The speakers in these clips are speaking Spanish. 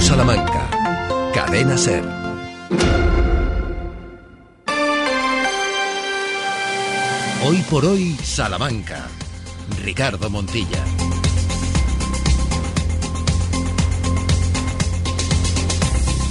Salamanca. Cadena Ser. Hoy por hoy, Salamanca. Ricardo Montilla.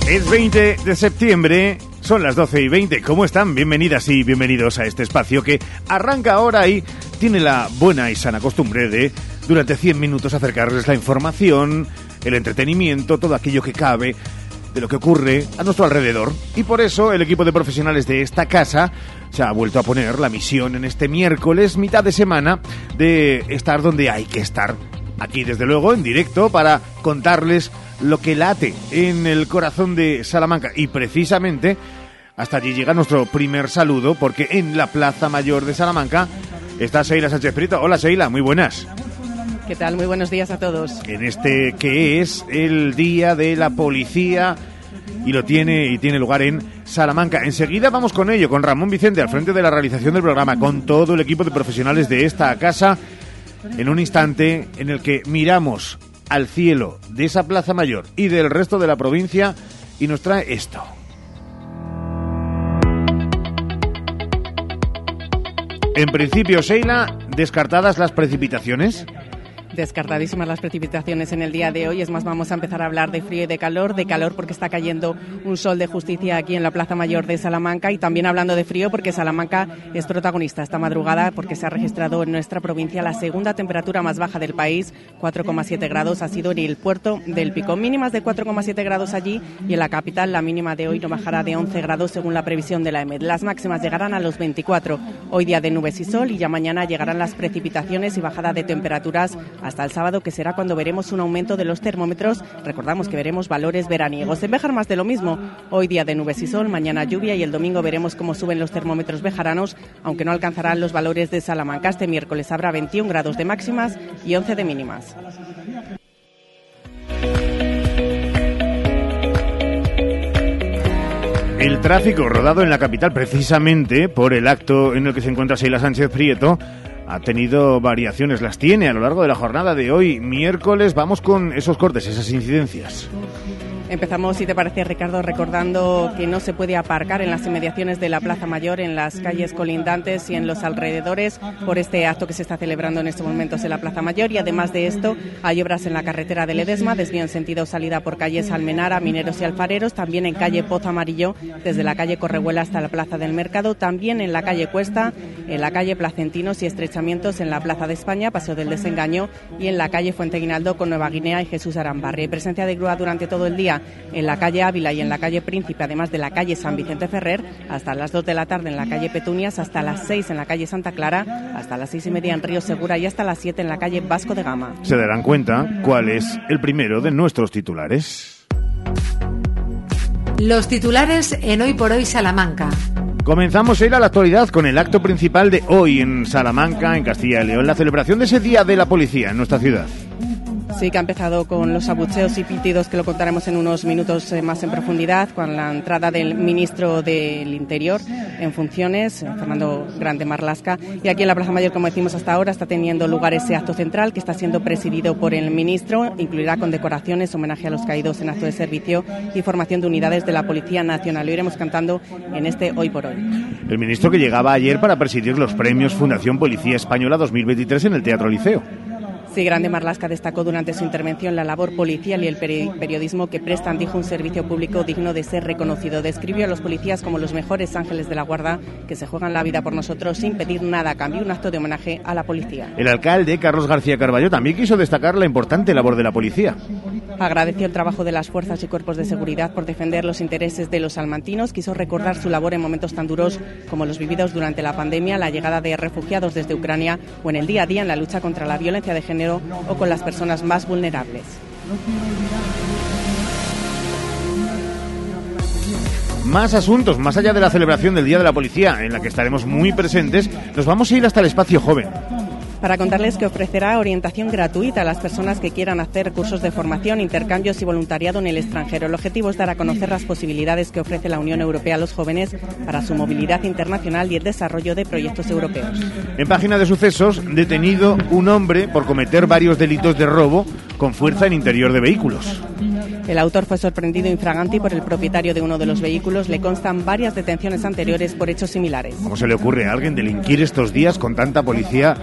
Es 20 de septiembre, son las 12 y 20. ¿Cómo están? Bienvenidas y bienvenidos a este espacio que arranca ahora y tiene la buena y sana costumbre de, durante 100 minutos, acercarles la información, el entretenimiento, todo aquello que cabe de lo que ocurre a nuestro alrededor. Y por eso el equipo de profesionales de esta casa se ha vuelto a poner la misión en este miércoles, mitad de semana, de estar donde hay que estar. Aquí, desde luego, en directo, para contarles lo que late en el corazón de Salamanca. Y precisamente hasta allí llega nuestro primer saludo, porque en la Plaza Mayor de Salamanca está Seila Sánchez Prieto. Hola Seila, muy buenas. ¿Qué tal? Muy buenos días a todos. En este que es el Día de la Policía y lo tiene y tiene lugar en Salamanca. Enseguida vamos con ello, con Ramón Vicente al frente de la realización del programa, con todo el equipo de profesionales de esta casa, en un instante en el que miramos al cielo de esa Plaza Mayor y del resto de la provincia y nos trae esto. En principio, Sheila, descartadas las precipitaciones. Descartadísimas las precipitaciones en el día de hoy. Es más, vamos a empezar a hablar de frío y de calor. De calor porque está cayendo un sol de justicia aquí en la Plaza Mayor de Salamanca. Y también hablando de frío porque Salamanca es protagonista esta madrugada porque se ha registrado en nuestra provincia la segunda temperatura más baja del país. 4,7 grados ha sido en el puerto del Pico. Mínimas de 4,7 grados allí y en la capital la mínima de hoy no bajará de 11 grados según la previsión de la EMED. Las máximas llegarán a los 24. Hoy día de nubes y sol y ya mañana llegarán las precipitaciones y bajada de temperaturas hasta el sábado, que será cuando veremos un aumento de los termómetros. Recordamos que veremos valores veraniegos. En Béjar más de lo mismo. Hoy día de nubes y sol, mañana lluvia y el domingo veremos cómo suben los termómetros bejaranos, aunque no alcanzarán los valores de Salamanca. Este miércoles habrá 21 grados de máximas y 11 de mínimas. El tráfico rodado en la capital precisamente por el acto en el que se encuentra Sheila Sánchez Prieto ha tenido variaciones, las tiene a lo largo de la jornada de hoy, miércoles. Vamos con esos cortes, esas incidencias. Empezamos, si te parece, Ricardo, recordando que no se puede aparcar en las inmediaciones de la Plaza Mayor, en las calles colindantes y en los alrededores por este acto que se está celebrando en estos momentos en la Plaza Mayor. Y además de esto, hay obras en la carretera de Ledesma, desvío en sentido salida por calles Almenara, Mineros y Alfareros, también en calle Pozo Amarillo, desde la calle Correhuela hasta la Plaza del Mercado, también en la calle Cuesta, en la calle Placentinos y estrechamientos en la Plaza de España, Paseo del Desengaño y en la calle Fuente Guinaldo con Nueva Guinea y Jesús Arambarri. Presencia de grúa durante todo el día en la calle Ávila y en la calle Príncipe, además de la calle San Vicente Ferrer, hasta las 2 de la tarde en la calle Petunias, hasta las 6 en la calle Santa Clara, hasta las 6 y media en Río Segura y hasta las 7 en la calle Vasco de Gama. Se darán cuenta cuál es el primero de nuestros titulares. Los titulares en Hoy por Hoy Salamanca. Comenzamos a ir a la actualidad con el acto principal de hoy en Salamanca, en Castilla y León, la celebración de ese Día de la Policía en nuestra ciudad. Sí, que ha empezado con los abucheos y pitidos que lo contaremos en unos minutos eh, más en profundidad, con la entrada del ministro del Interior en funciones, eh, Fernando Grande Marlasca. Y aquí en la Plaza Mayor, como decimos hasta ahora, está teniendo lugar ese acto central que está siendo presidido por el ministro. Incluirá condecoraciones, homenaje a los caídos en acto de servicio y formación de unidades de la Policía Nacional. Lo iremos cantando en este Hoy por Hoy. El ministro que llegaba ayer para presidir los premios Fundación Policía Española 2023 en el Teatro Liceo. Grande Marlasca destacó durante su intervención la labor policial y el periodismo que prestan, dijo, un servicio público digno de ser reconocido. Describió a los policías como los mejores ángeles de la guarda que se juegan la vida por nosotros sin pedir nada a cambio, un acto de homenaje a la policía. El alcalde, Carlos García Carballo, también quiso destacar la importante labor de la policía. Agradeció el trabajo de las fuerzas y cuerpos de seguridad por defender los intereses de los salmantinos. Quiso recordar su labor en momentos tan duros como los vividos durante la pandemia, la llegada de refugiados desde Ucrania o en el día a día en la lucha contra la violencia de género o con las personas más vulnerables. Más asuntos, más allá de la celebración del Día de la Policía, en la que estaremos muy presentes, nos vamos a ir hasta el espacio joven para contarles que ofrecerá orientación gratuita a las personas que quieran hacer cursos de formación, intercambios y voluntariado en el extranjero. El objetivo es dar a conocer las posibilidades que ofrece la Unión Europea a los jóvenes para su movilidad internacional y el desarrollo de proyectos europeos. En página de sucesos, detenido un hombre por cometer varios delitos de robo con fuerza en interior de vehículos. El autor fue sorprendido infraganti por el propietario de uno de los vehículos. Le constan varias detenciones anteriores por hechos similares. ¿Cómo se le ocurre a alguien delinquir estos días con tanta policía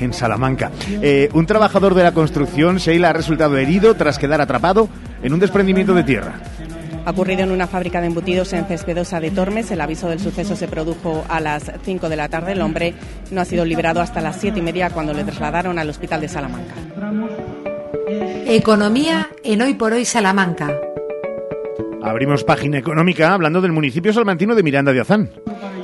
en Salamanca? Eh, un trabajador de la construcción, Sheila, ha resultado herido tras quedar atrapado en un desprendimiento de tierra. Ha ocurrido en una fábrica de embutidos en Cespedosa de Tormes. El aviso del suceso se produjo a las 5 de la tarde. El hombre no ha sido liberado hasta las 7 y media cuando le trasladaron al hospital de Salamanca. Economía en Hoy por Hoy Salamanca. Abrimos página económica hablando del municipio salmantino de Miranda de Azán.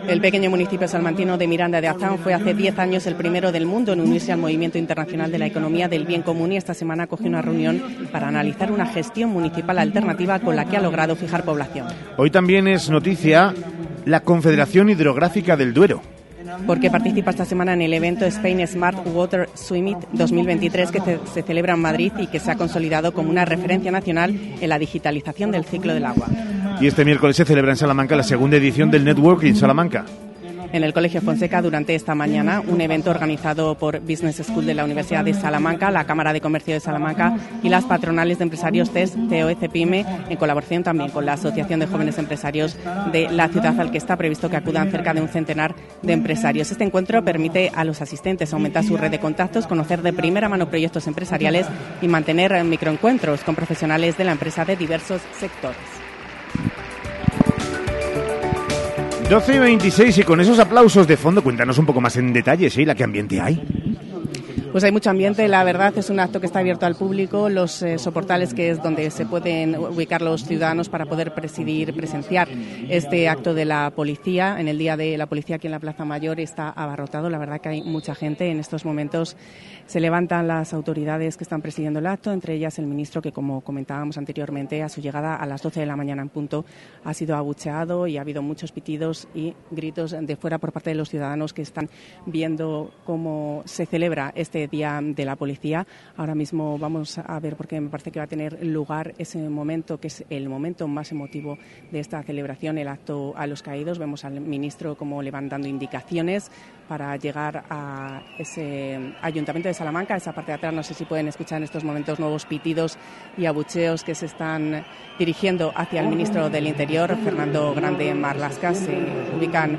El pequeño municipio salmantino de Miranda de Azán fue hace 10 años el primero del mundo en unirse al movimiento internacional de la economía del bien común y esta semana acogió una reunión para analizar una gestión municipal alternativa con la que ha logrado fijar población. Hoy también es noticia la Confederación Hidrográfica del Duero porque participa esta semana en el evento Spain Smart Water Summit 2023 que se, celebra en Madrid y que se ha consolidado como una referencia nacional en la digitalización del ciclo del agua. Y este miércoles se celebra en Salamanca la segunda edición del Networking Salamanca en el Colegio Fonseca durante esta mañana, un evento organizado por Business School de la Universidad de Salamanca, la Cámara de Comercio de Salamanca y las patronales de empresarios TES, COEC PYME, en colaboración también con la Asociación de Jóvenes Empresarios de la ciudad, al que está previsto que acudan cerca de un centenar de empresarios. Este encuentro permite a los asistentes aumentar su red de contactos, conocer de primera mano proyectos empresariales y mantener microencuentros con profesionales de la empresa de diversos sectores. 12 y 26 y con esos aplausos de fondo, cuéntanos un poco más en detalle, ¿sí? ¿La qué ambiente hay? Pues hay mucho ambiente, la verdad es un acto que está abierto al público, los eh, soportales que es donde se pueden ubicar los ciudadanos para poder presidir, presenciar este acto de la policía. En el día de la policía aquí en la Plaza Mayor está abarrotado, la verdad que hay mucha gente. En estos momentos se levantan las autoridades que están presidiendo el acto, entre ellas el ministro que, como comentábamos anteriormente, a su llegada a las 12 de la mañana en punto ha sido abucheado y ha habido muchos pitidos y gritos de fuera por parte de los ciudadanos que están viendo cómo se celebra este Día de la Policía. Ahora mismo vamos a ver, porque me parece que va a tener lugar ese momento, que es el momento más emotivo de esta celebración, el acto a los caídos. Vemos al ministro como levantando indicaciones para llegar a ese ayuntamiento de Salamanca, esa parte de atrás. No sé si pueden escuchar en estos momentos nuevos pitidos y abucheos que se están dirigiendo hacia el ministro del Interior, Fernando Grande Marlasca. Se ubican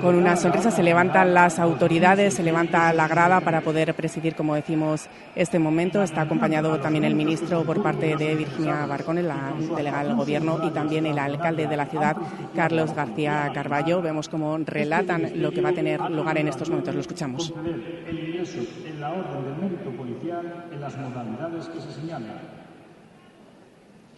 con una sonrisa se levantan las autoridades, se levanta la grada para poder presidir, como decimos, este momento. Está acompañado también el ministro por parte de Virginia Barcone, la delegada del Gobierno, y también el alcalde de la ciudad, Carlos García Carballo. Vemos cómo relatan lo que va a tener lugar en estos momentos. Lo escuchamos. en la orden del mérito policial en las modalidades que se señalan.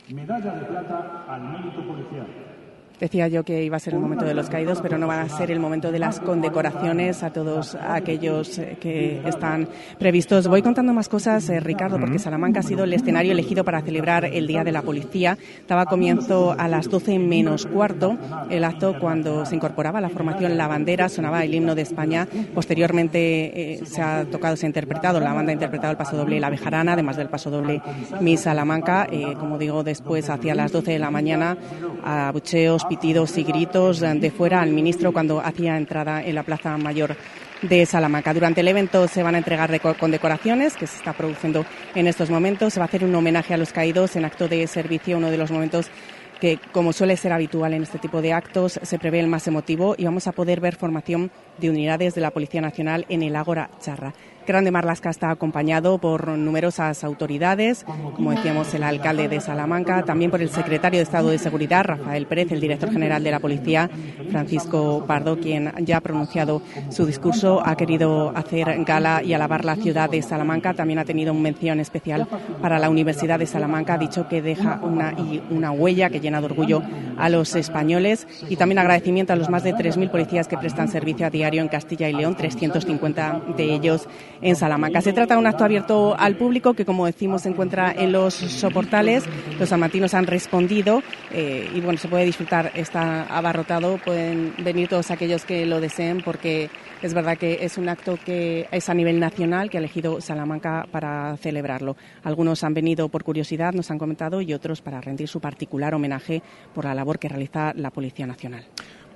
Medalla de plata al mérito policial. Decía yo que iba a ser el momento de los caídos, pero no va a ser el momento de las condecoraciones a todos aquellos eh, que están previstos. Voy contando más cosas, eh, Ricardo, porque Salamanca ha sido el escenario elegido para celebrar el Día de la Policía. Estaba comienzo a las 12 menos cuarto el acto cuando se incorporaba la formación La Bandera, sonaba el himno de España. Posteriormente eh, se ha tocado, se ha interpretado, la banda ha interpretado el paso doble La Bejarana, además del paso doble Mi Salamanca. como digo, después hacia las 12 de la mañana, a bucheos, pitidos y gritos de fuera al ministro cuando hacía entrada en la Plaza Mayor de Salamanca. Durante el evento se van a entregar condecoraciones que se está produciendo en estos momentos. Se va a hacer un homenaje a los caídos en acto de servicio, uno de los momentos que, como suele ser habitual en este tipo de actos, se prevé el más emotivo y vamos a poder ver formación de unidades de la Policía Nacional en el Ágora Charra. Grande Marlasca está acompañado por numerosas autoridades, como decíamos el alcalde de Salamanca, también por el secretario de Estado de Seguridad, Rafael Pérez, el director general de la Policía, Francisco Pardo, quien ya ha pronunciado su discurso, ha querido hacer gala y alabar la ciudad de Salamanca, también ha tenido una mención especial para la Universidad de Salamanca, ha dicho que deja una, una huella que llena de orgullo a los españoles y también agradecimiento a los más de 3.000 policías que prestan servicio a diario en Castilla y León, 350 de ellos en Salamanca. Se trata de un acto abierto al público que, como decimos, se encuentra en los soportales. Los salmantinos han respondido eh, y bueno, se puede disfrutar, está abarrotado, pueden venir todos aquellos que lo deseen porque es verdad que es un acto que es a nivel nacional que ha elegido Salamanca para celebrarlo. Algunos han venido por curiosidad, nos han comentado, y otros para rendir su particular homenaje por la labor que realiza la Policía Nacional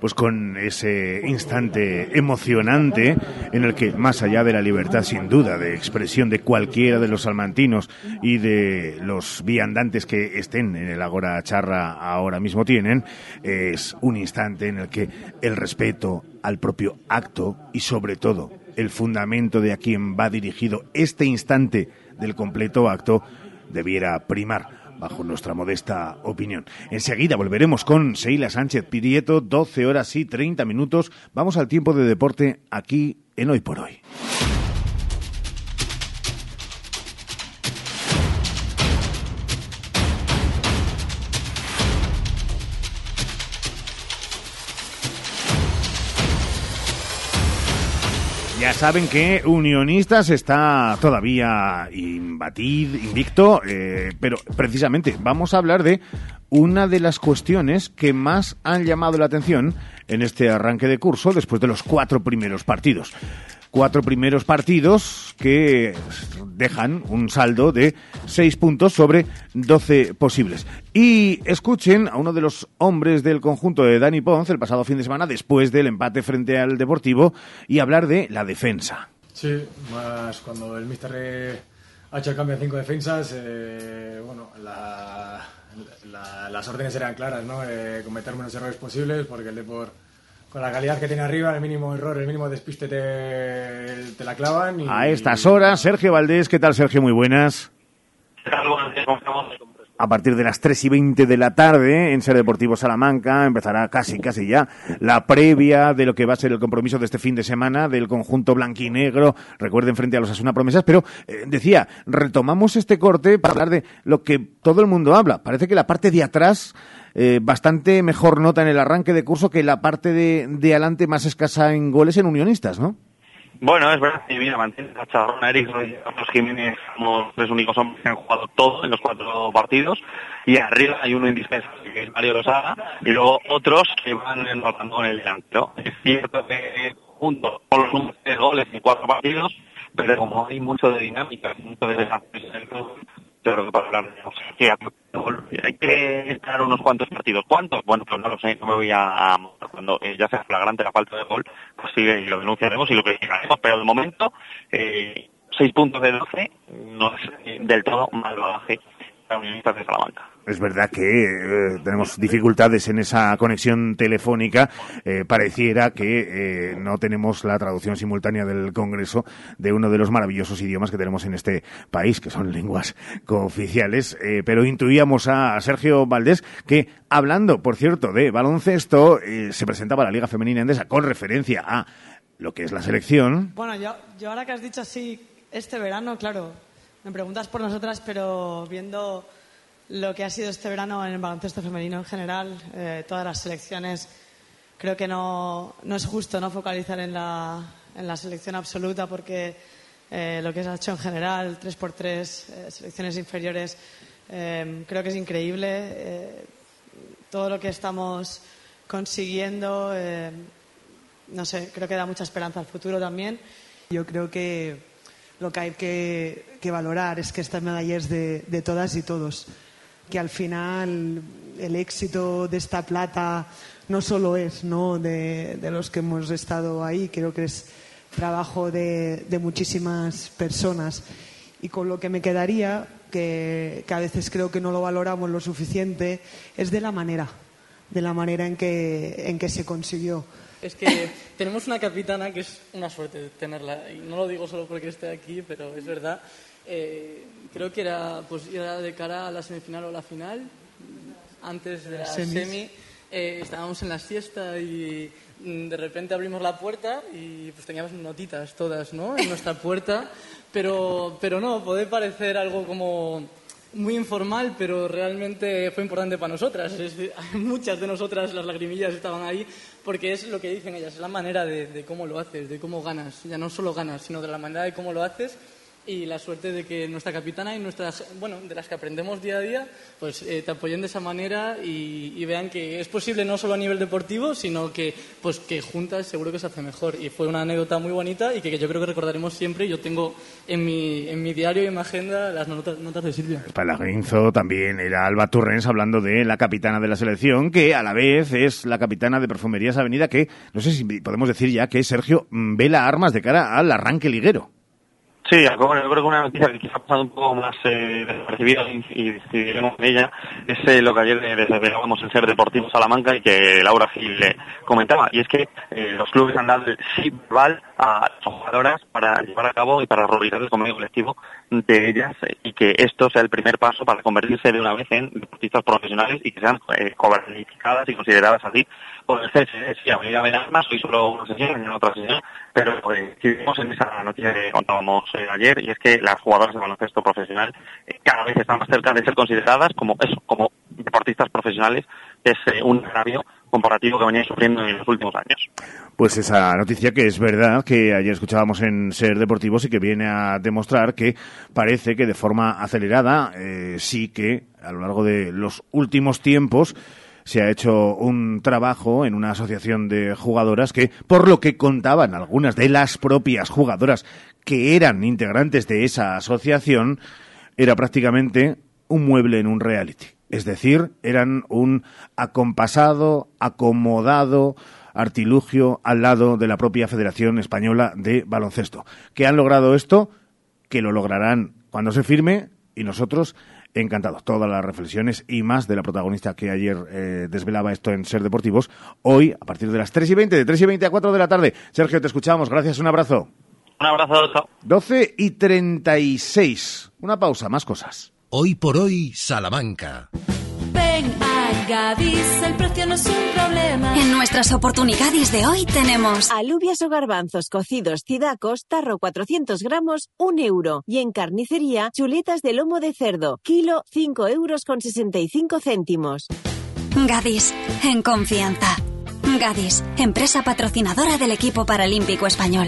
pues con ese instante emocionante en el que, más allá de la libertad sin duda de expresión de cualquiera de los salmantinos y de los viandantes que estén en el Agora Charra ahora mismo tienen, es un instante en el que el respeto al propio acto y sobre todo el fundamento de a quien va dirigido este instante del completo acto debiera primar bajo nuestra modesta opinión. Enseguida volveremos con Seila Sánchez Pirieto, 12 horas y 30 minutos. Vamos al tiempo de deporte aquí en Hoy por Hoy. Saben que Unionistas está todavía imbatido, invicto, eh, pero precisamente vamos a hablar de una de las cuestiones que más han llamado la atención en este arranque de curso después de los cuatro primeros partidos cuatro primeros partidos que dejan un saldo de seis puntos sobre doce posibles. Y escuchen a uno de los hombres del conjunto de Dani Ponce el pasado fin de semana después del empate frente al Deportivo y hablar de la defensa. Sí, más cuando el Mister ha hecho el cambio de cinco defensas, eh, bueno, las órdenes eran claras, ¿no? Eh, cometer menos errores posibles porque el Deportivo con la calidad que tiene arriba, el mínimo error, el mínimo despiste te, te la clavan. a estas horas, Sergio Valdés, ¿qué tal Sergio? Muy buenas. A partir de las 3 y 20 de la tarde en Ser Deportivo Salamanca empezará casi, casi ya la previa de lo que va a ser el compromiso de este fin de semana del conjunto blanquinegro. Recuerden frente a los Asuna Promesas, pero eh, decía, retomamos este corte para hablar de lo que todo el mundo habla. Parece que la parte de atrás eh, bastante mejor nota en el arranque de curso que la parte de, de adelante más escasa en goles en unionistas, ¿no? Bueno, es verdad que mira, mantiene a Charrón, Eric y Carlos Jiménez como los únicos hombres que han jugado todo en los cuatro partidos y arriba hay uno indispensable que es Mario Lozada y luego otros que van empatando con el delantero. Es cierto que junto con los números de goles en cuatro partidos, pero como hay mucho de dinámica, mucho de desafíos en el club, yo creo que para hablar de hay que estar unos cuantos partidos. ¿Cuántos? Bueno, pues no lo sé, no me voy a, cuando eh, ya sea flagrante la falta de gol, pues sí, lo denunciaremos y lo criticaremos, pero de momento, eh, 6 puntos de 12 no es eh, del todo mal bagaje Unionistas de Salamanca. Es verdad que eh, tenemos dificultades en esa conexión telefónica. Eh, pareciera que eh, no tenemos la traducción simultánea del Congreso de uno de los maravillosos idiomas que tenemos en este país, que son lenguas cooficiales. pero intuíamos a Sergio Valdés que, hablando, por cierto, de baloncesto, se presentaba la Liga Femenina Endesa con referencia a lo que es la selección. Bueno, yo, yo ahora que has dicho así, este verano, claro, me preguntas por nosotras, pero viendo lo que ha sido este verano en el baloncesto femenino en general, eh, todas las selecciones, creo que no, no es justo no focalizar en la, en la selección absoluta porque eh, lo que se ha hecho en general, 3x3, eh, selecciones inferiores, creo que es increíble. todo lo que estamos consiguiendo, no sé, creo que da mucha esperanza al futuro también. Yo creo que lo que hay que, que valorar es que estas medallas de, de todas y todos que al final el éxito de esta plata no solo es ¿no? De, los que hemos estado ahí, creo que es trabajo de, muchísimas personas. Y con lo que me quedaría, que, a veces creo que no lo valoramos lo suficiente, es de la manera, de la manera en que, en que se consiguió. Es que tenemos una capitana que es una suerte tenerla, y no lo digo solo porque esté aquí, pero es verdad. Eh, creo que era, pues, era de cara a la semifinal o la final, antes de la semi. Eh, estábamos en la siesta y mm, de repente abrimos la puerta y pues teníamos notitas todas, ¿no? En nuestra puerta, pero, pero no, puede parecer algo como muy informal, pero realmente fue importante para nosotras. muchas de nosotras las lagrimillas estaban ahí porque es lo que dicen ellas, es la manera de, de, cómo lo haces, de cómo ganas. Ya no solo ganas, sino de la manera de cómo lo haces y la suerte de que nuestra capitana y nuestras, bueno, de las que aprendemos día a día, pues eh, te apoyen de esa manera y, y, vean que es posible no solo a nivel deportivo, sino que, pues, que juntas seguro que se hace mejor. Y fue una anécdota muy bonita y que, que yo creo que recordaremos siempre. Yo tengo en mi, en mi diario y en mi agenda las notas, notas de Silvia. Para Grinzo también era Alba Turrens hablando de la capitana de la selección, que a la vez es la capitana de Perfumerías Avenida, que no sé si podemos decir ya que Sergio vela armas de cara al arranque liguero. Sí, yo creo que una noticia que quizá ha pasado un poco más eh, desapercibida y decidiremos en ella es eh, lo que ayer desvelábamos en Ser Deportivo Salamanca y que Laura Gil le comentaba, y es que eh, los clubes han dado el sí verbal a las jugadoras para llevar a cabo y para realizar el convenio colectivo de ellas eh, y que esto sea el primer paso para convertirse de una vez en deportistas profesionales y que sean eh, cualificadas y consideradas así por el CSD. Sí, a medida de más, hoy solo una sesión, en otra sesión, pero eh, en esa noticia que contábamos eh, ayer y es que las jugadoras de baloncesto profesional eh, cada vez están más cerca de ser consideradas como eso, como deportistas profesionales, es un agravio comparativo que venía sufriendo en los últimos años. Pues esa noticia que es verdad que ayer escuchábamos en Ser Deportivos y que viene a demostrar que parece que de forma acelerada sí que a lo largo de los últimos tiempos se ha hecho un trabajo en una asociación de jugadoras que, por lo que contaban algunas de las propias jugadoras que eran integrantes de esa asociación, era prácticamente un mueble en un reality. Es decir, eran un acompasado, acomodado artilugio al lado de la propia Federación Española de Baloncesto. ¿Que han logrado esto? Que lo lograrán cuando se firme y nosotros encantados. Todas las reflexiones y más de la protagonista que ayer eh, desvelaba esto en Ser Deportivos. Hoy, a partir de las 3 y 20, de 3 y 20 a 4 de la tarde. Sergio, te escuchamos. Gracias, un abrazo. Un abrazo, chao. 12 y 36. Una pausa, más cosas. Hoy por hoy, Salamanca. Gadis, el precio no es un problema. En nuestras oportunidades de hoy tenemos alubias o garbanzos cocidos cidacos, tarro 400 gramos, 1 euro. Y en carnicería, chuletas de lomo de cerdo, kilo 5 euros con 65 céntimos. Gadis, en confianza. Gadis, empresa patrocinadora del equipo paralímpico español.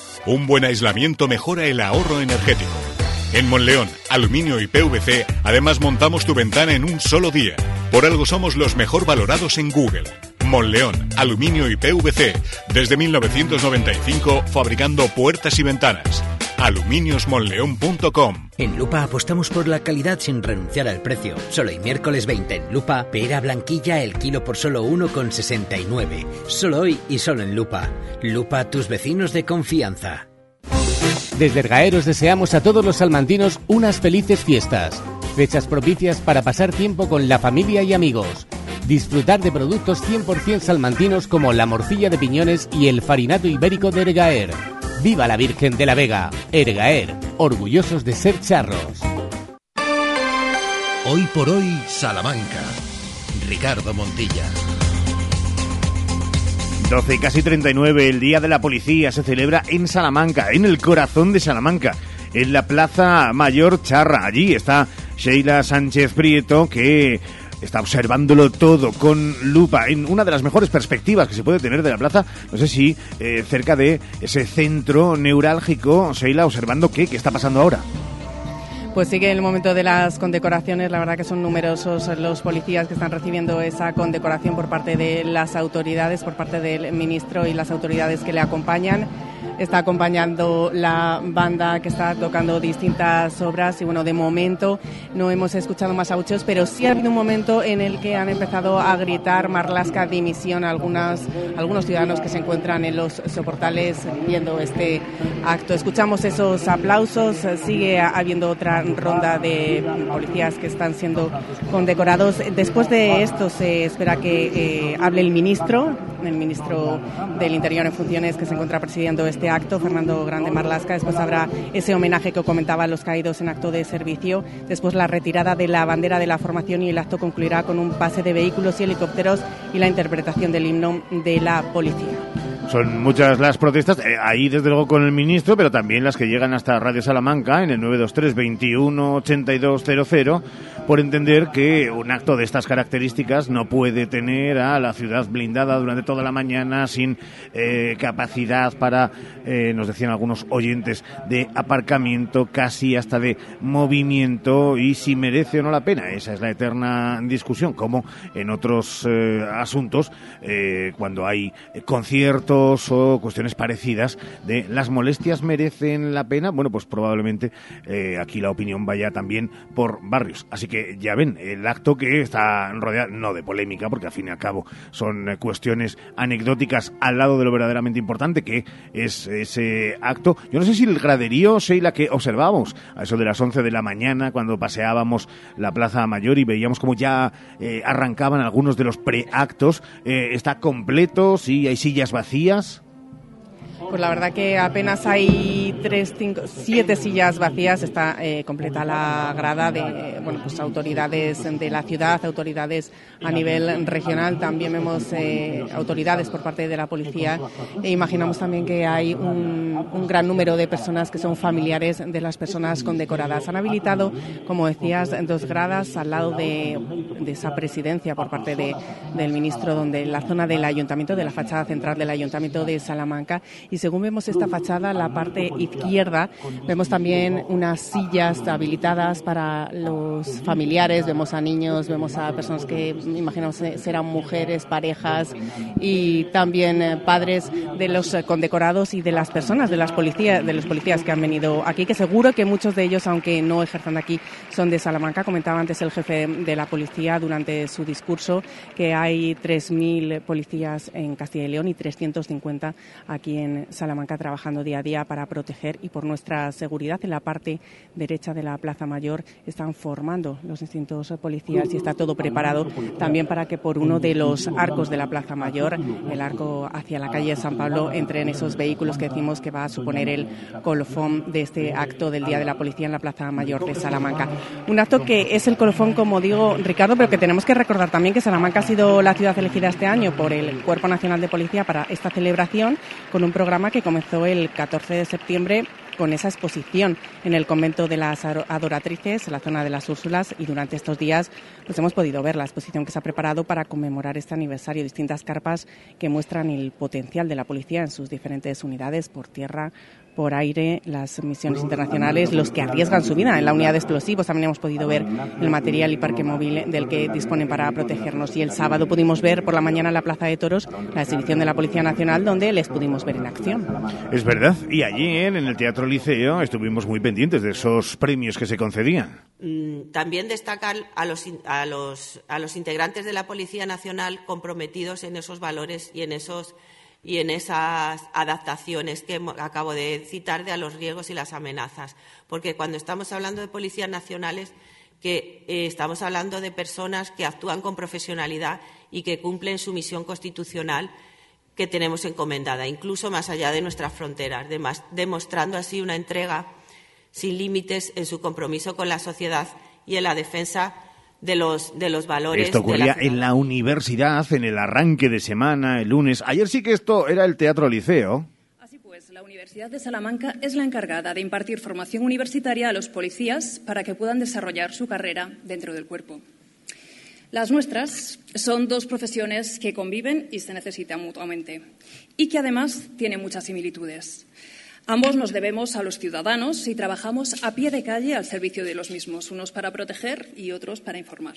Un buen aislamiento mejora el ahorro energético. En Monleón, Aluminio y PVC, además montamos tu ventana en un solo día. Por algo somos los mejor valorados en Google. Monleón, Aluminio y PVC, desde 1995 fabricando puertas y ventanas. aluminiosmonleón.com En Lupa apostamos por la calidad sin renunciar al precio. Solo hoy miércoles 20 en Lupa, pera blanquilla el kilo por solo 1,69. Solo hoy y solo en Lupa. Lupa, tus vecinos de confianza. Desde Ergaeros deseamos a todos los salmantinos unas felices fiestas. Fechas propicias para pasar tiempo con la familia y amigos. Disfrutar de productos 100% salmantinos como la morcilla de piñones y el farinato ibérico de Ergaer. ¡Viva la Virgen de la Vega! Ergaer, orgullosos de ser charros. Hoy por hoy, Salamanca. Ricardo Montilla. 12 y casi 39, el Día de la Policía se celebra en Salamanca, en el corazón de Salamanca, en la Plaza Mayor Charra. Allí está Sheila Sánchez Prieto, que está observándolo todo con lupa en una de las mejores perspectivas que se puede tener de la plaza. No sé si eh, cerca de ese centro neurálgico, Sheila, observando qué, qué está pasando ahora. Pues en el momento de las condecoraciones, la verdad que son numerosos los policías que están recibiendo esa condecoración por parte de las autoridades, por parte del ministro y las autoridades que le acompañan. Está acompañando la banda que está tocando distintas obras y bueno, de momento no hemos escuchado más auchos, pero sí ha habido un momento en el que han empezado a gritar Marlasca dimisión algunas, algunos ciudadanos que se encuentran en los soportales viendo este acto. Escuchamos esos aplausos, sigue habiendo otra ronda de policías que están siendo condecorados. Después de esto se espera que eh, hable el ministro, el ministro del Interior en funciones que se encuentra presidiendo este acto, Fernando Grande Marlasca. Después habrá ese homenaje que comentaba a los caídos en acto de servicio. Después la retirada de la bandera de la formación y el acto concluirá con un pase de vehículos y helicópteros y la interpretación del himno de la policía. Son muchas las protestas, eh, ahí desde luego con el ministro, pero también las que llegan hasta Radio Salamanca en el 923 21 8200 por entender que un acto de estas características no puede tener a la ciudad blindada durante toda la mañana sin eh, capacidad para, eh, nos decían algunos oyentes, de aparcamiento, casi hasta de movimiento y si merece o no la pena. Esa es la eterna discusión, como en otros asuntos, cuando hay conciertos, o cuestiones parecidas de las molestias merecen la pena, bueno, pues probablemente eh, aquí la opinión vaya también por barrios. Así que ya ven, el acto que está rodeado, no de polémica, porque al fin y al cabo son eh, cuestiones anecdóticas al lado de lo verdaderamente importante que es ese acto. Yo no sé si el graderío, la que observamos a eso de las 11 de la mañana cuando paseábamos la Plaza Mayor y veíamos como ya eh, arrancaban algunos de los preactos, está completo, sí, hay sillas vacías pues la verdad que apenas hay tres, cinco, siete sillas vacías. Está eh, completa la grada de bueno, pues autoridades de la ciudad, autoridades a nivel regional. También vemos eh, autoridades por parte de la policía. E imaginamos también que hay un, un, gran número de personas que son familiares de las personas condecoradas. Han habilitado, como decías, dos gradas al lado de, esa presidencia por parte de, del ministro, donde la zona del ayuntamiento, de la fachada central del ayuntamiento de Salamanca. Y según vemos esta fachada, la parte izquierda, vemos también unas sillas habilitadas para los familiares, vemos a niños, vemos a personas que imaginamos serán mujeres, parejas y también eh, padres de los condecorados y de las personas, de las policías, de los policías que han venido aquí, que seguro que muchos de ellos, aunque no ejerzan aquí, son de Salamanca. Comentaba antes el jefe de la policía durante su discurso que hay 3.000 policías en Castilla y León y 350 aquí en Salamanca trabajando día a día para proteger y por nuestra seguridad. En la parte derecha de la Plaza Mayor están formando los distintos policías y está todo preparado también para que por uno de los arcos de la Plaza Mayor, el arco hacia la calle San Pablo, entren esos vehículos que decimos que va a suponer el colofón de este acto del Día de la Policía en la Plaza Mayor de Salamanca. Un acto que es el colofón, como digo, Ricardo, pero que tenemos que recordar también que Salamanca ha sido la ciudad elegida este año por el Cuerpo Nacional de Policía para esta celebración con un programa que comenzó el 14 de septiembre con esa exposición en el convento de las adoratrices, en la zona de las Úrsulas, y durante estos días pues hemos podido ver la exposición que se ha preparado para conmemorar este aniversario, distintas carpas que muestran el potencial de la policía en sus diferentes unidades por tierra, por aire, las misiones internacionales, los que arriesgan su vida en la unidad de explosivos. También hemos podido ver el material y parque móvil del que disponen para protegernos. Y el sábado pudimos ver por la mañana en la Plaza de Toros la exhibición de la Policía Nacional, donde les pudimos ver en acción. Es verdad. Y allí, en el Teatro Liceo, estuvimos muy pendientes de esos premios que se concedían. Mm, también destacar a los, a los, a los integrantes de la Policía Nacional comprometidos en esos valores y en esos y en esas adaptaciones que acabo de citar de a los riesgos y las amenazas. Porque cuando estamos hablando de policías nacionales, que eh, estamos hablando de personas que actúan con profesionalidad y que cumplen su misión constitucional que tenemos encomendada, incluso más allá de nuestras fronteras, demostrando así una entrega sin límites en su compromiso con la sociedad y en la defensa de los, de los valores. Esto ocurría en la universidad, en el arranque de semana, el lunes. Ayer sí que esto era el Teatro Liceo. Así pues, la Universidad de Salamanca es la encargada de impartir formación universitaria a los policías para que puedan desarrollar su carrera dentro del cuerpo. Las nuestras son dos profesiones que conviven y se necesitan mutuamente y que además tienen muchas similitudes. Ambos nos debemos a los ciudadanos y trabajamos a pie de calle al servicio de los mismos, unos para proteger y otros para informar.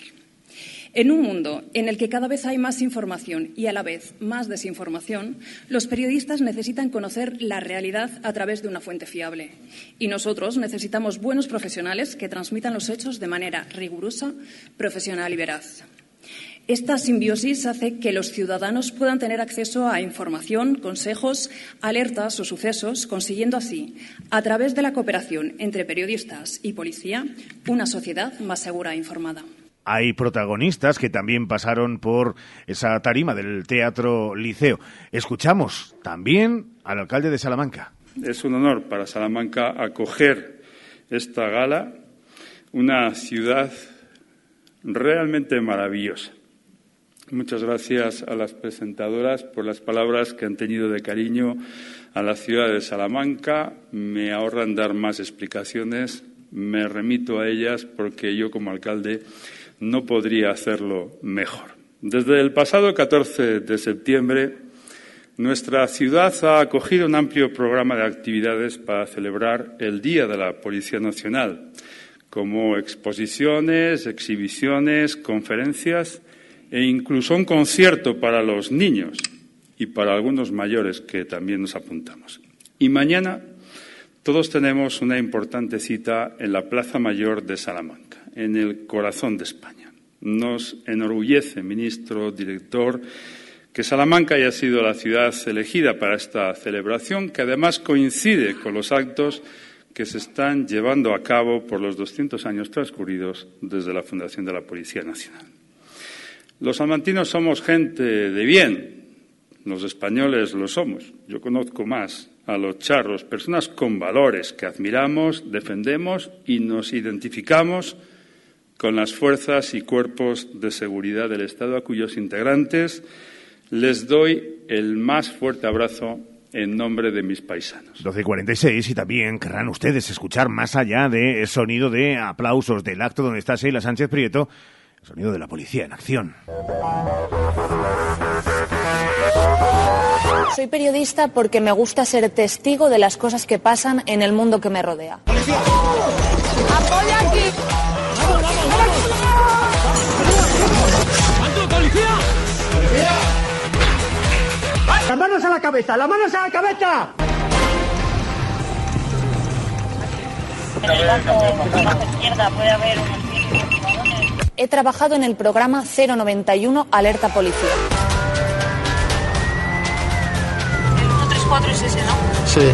En un mundo en el que cada vez hay más información y a la vez más desinformación, los periodistas necesitan conocer la realidad a través de una fuente fiable. Y nosotros necesitamos buenos profesionales que transmitan los hechos de manera rigurosa, profesional y veraz. Esta simbiosis hace que los ciudadanos puedan tener acceso a información, consejos, alertas o sucesos, consiguiendo así, a través de la cooperación entre periodistas y policía, una sociedad más segura e informada hay protagonistas que también pasaron por esa tarima del Teatro Liceo. Escuchamos también al alcalde de Salamanca. Es un honor para Salamanca acoger esta gala, una ciudad realmente maravillosa. Muchas gracias a las presentadoras por las palabras que han tenido de cariño a la ciudad de Salamanca. Me ahorran dar más explicaciones. Me remito a ellas porque yo como alcalde no podría hacerlo mejor. Desde el pasado 14 de septiembre, nuestra ciudad ha acogido un amplio programa de actividades para celebrar el Día de la Policía Nacional, como exposiciones, exhibiciones, conferencias e incluso un concierto para los niños y para algunos mayores que también nos apuntamos. Y mañana todos tenemos una importante cita en la Plaza Mayor de Salamanca en el corazón de España. Nos enorgullece, ministro, director, que Salamanca haya sido la ciudad elegida para esta celebración, que además coincide con los actos que se están llevando a cabo por los 200 años transcurridos desde la fundación de la Policía Nacional. Los salmantinos somos gente de bien, los españoles lo somos. Yo conozco más a los charros, personas con valores que admiramos, defendemos y nos identificamos con las fuerzas y cuerpos de seguridad del Estado, a cuyos integrantes les doy el más fuerte abrazo en nombre de mis paisanos. 12.46 y también querrán ustedes escuchar más allá del sonido de aplausos del acto donde está Sheila Sánchez Prieto, el sonido de la policía en acción. Soy periodista porque me gusta ser testigo de las cosas que pasan en el mundo que me rodea. ¡Apoya aquí! ¡Las manos a la cabeza! ¡Las manos a la cabeza! He trabajado en el programa 091 Alerta Policía. El 134 es ese, ¿no? Sí.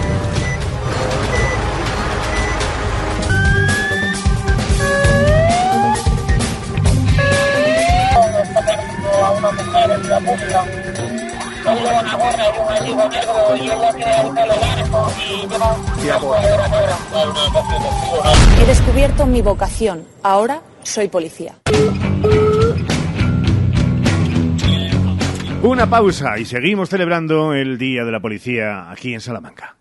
He descubierto mi vocación. Ahora soy policía. Una pausa y seguimos celebrando el Día de la Policía aquí en Salamanca.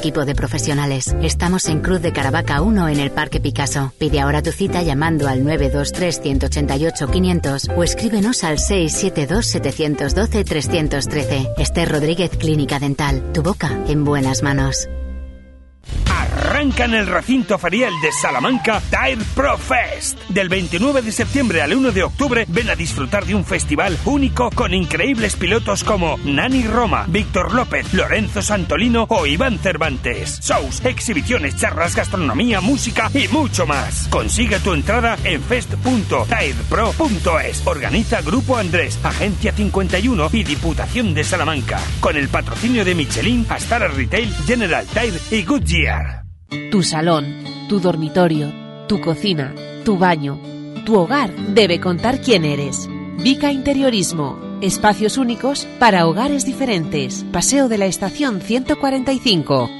de profesionales. Estamos en Cruz de Caravaca 1 en el Parque Picasso. Pide ahora tu cita llamando al 923-188-500 o escríbenos al 672-712-313. Esther Rodríguez Clínica Dental. Tu boca en buenas manos. Arranca en el recinto ferial de Salamanca Tire Pro Fest. Del 29 de septiembre al 1 de octubre ven a disfrutar de un festival único con increíbles pilotos como Nani Roma, Víctor López, Lorenzo Santolino o Iván Cervantes. Shows, exhibiciones, charlas, gastronomía, música y mucho más. Consigue tu entrada en fest.tirepro.es. Organiza Grupo Andrés, Agencia 51 y Diputación de Salamanca. Con el patrocinio de Michelin, Astara Retail, General Tire y Goodyear. Tu salón, tu dormitorio, tu cocina, tu baño, tu hogar debe contar quién eres. Vica Interiorismo. Espacios únicos para hogares diferentes. Paseo de la Estación 145.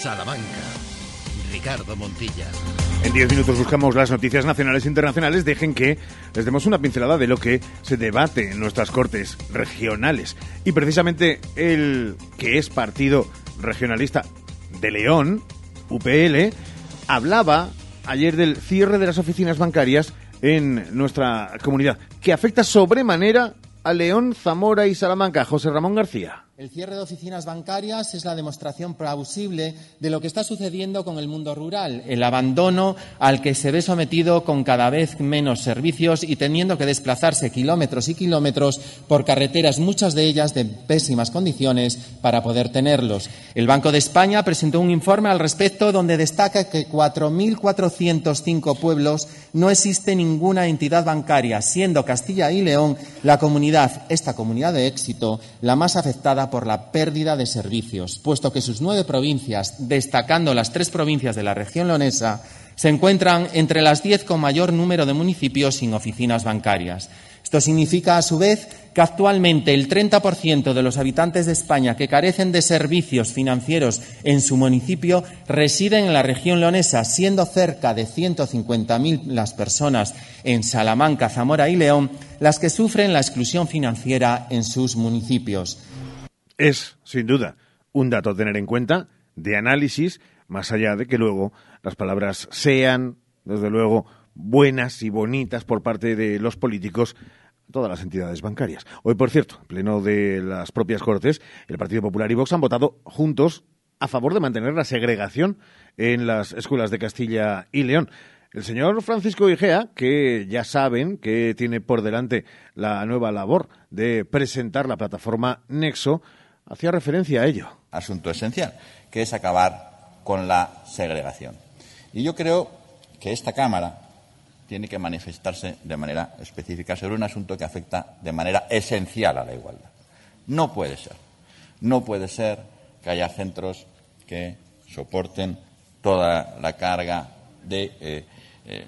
Salamanca. Ricardo Montilla. En 10 minutos buscamos las noticias nacionales e internacionales. Dejen que les demos una pincelada de lo que se debate en nuestras cortes regionales. Y precisamente el que es partido regionalista de León, UPL, hablaba ayer del cierre de las oficinas bancarias en nuestra comunidad, que afecta sobremanera a León, Zamora y Salamanca. José Ramón García. El cierre de oficinas bancarias es la demostración plausible de lo que está sucediendo con el mundo rural, el abandono al que se ve sometido con cada vez menos servicios y teniendo que desplazarse kilómetros y kilómetros por carreteras, muchas de ellas de pésimas condiciones, para poder tenerlos. El Banco de España presentó un informe al respecto donde destaca que 4.405 pueblos no existe ninguna entidad bancaria, siendo Castilla y León la comunidad, esta comunidad de éxito, la más afectada por la pérdida de servicios, puesto que sus nueve provincias, destacando las tres provincias de la región leonesa, se encuentran entre las diez con mayor número de municipios sin oficinas bancarias. Esto significa, a su vez, que actualmente el 30% de los habitantes de España que carecen de servicios financieros en su municipio residen en la región leonesa, siendo cerca de 150.000 las personas en Salamanca, Zamora y León las que sufren la exclusión financiera en sus municipios es, sin duda, un dato a tener en cuenta de análisis, más allá de que luego las palabras sean, desde luego, buenas y bonitas por parte de los políticos todas las entidades bancarias. Hoy, por cierto, en pleno de las propias Cortes, el Partido Popular y Vox han votado juntos a favor de mantener la segregación en las escuelas de Castilla y León. El señor Francisco Igea, que ya saben que tiene por delante la nueva labor de presentar la plataforma Nexo, hacía referencia a ello. Asunto esencial, que es acabar con la segregación. Y yo creo que esta Cámara tiene que manifestarse de manera específica sobre un asunto que afecta de manera esencial a la igualdad. No puede ser. No puede ser que haya centros que soporten toda la carga de eh, eh,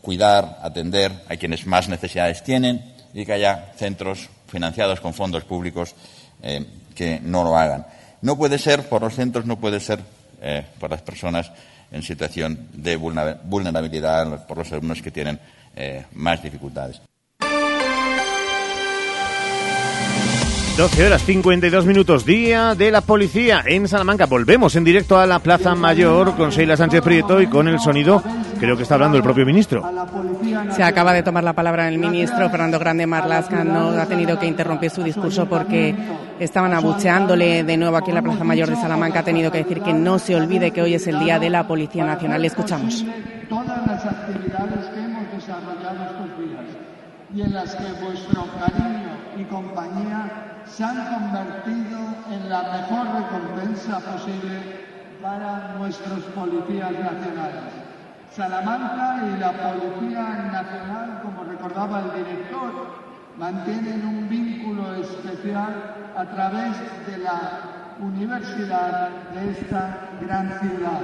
cuidar, atender a quienes más necesidades tienen y que haya centros financiados con fondos públicos eh, que no lo hagan. No puede ser por los centros, no puede ser eh, por las personas en situación de vulnerabilidad, por los alumnos que tienen eh, más dificultades. 12 horas 52 minutos, día de la policía en Salamanca. Volvemos en directo a la Plaza Mayor con Sheila Sánchez Prieto y con el sonido, creo que está hablando el propio ministro. Se acaba de tomar la palabra el ministro Fernando Grande Marlasca, no ha tenido que interrumpir su discurso porque estaban abucheándole de nuevo aquí en la Plaza Mayor de Salamanca. Ha tenido que decir que no se olvide que hoy es el día de la Policía Nacional. escuchamos. Todas las actividades que hemos desarrollado estos días y en las que vuestro cariño y compañía se han convertido en la mejor recompensa posible para nuestros policías nacionales. Salamanca y la Policía Nacional, como recordaba el director, mantienen un vínculo especial a través de la universidad de esta gran ciudad.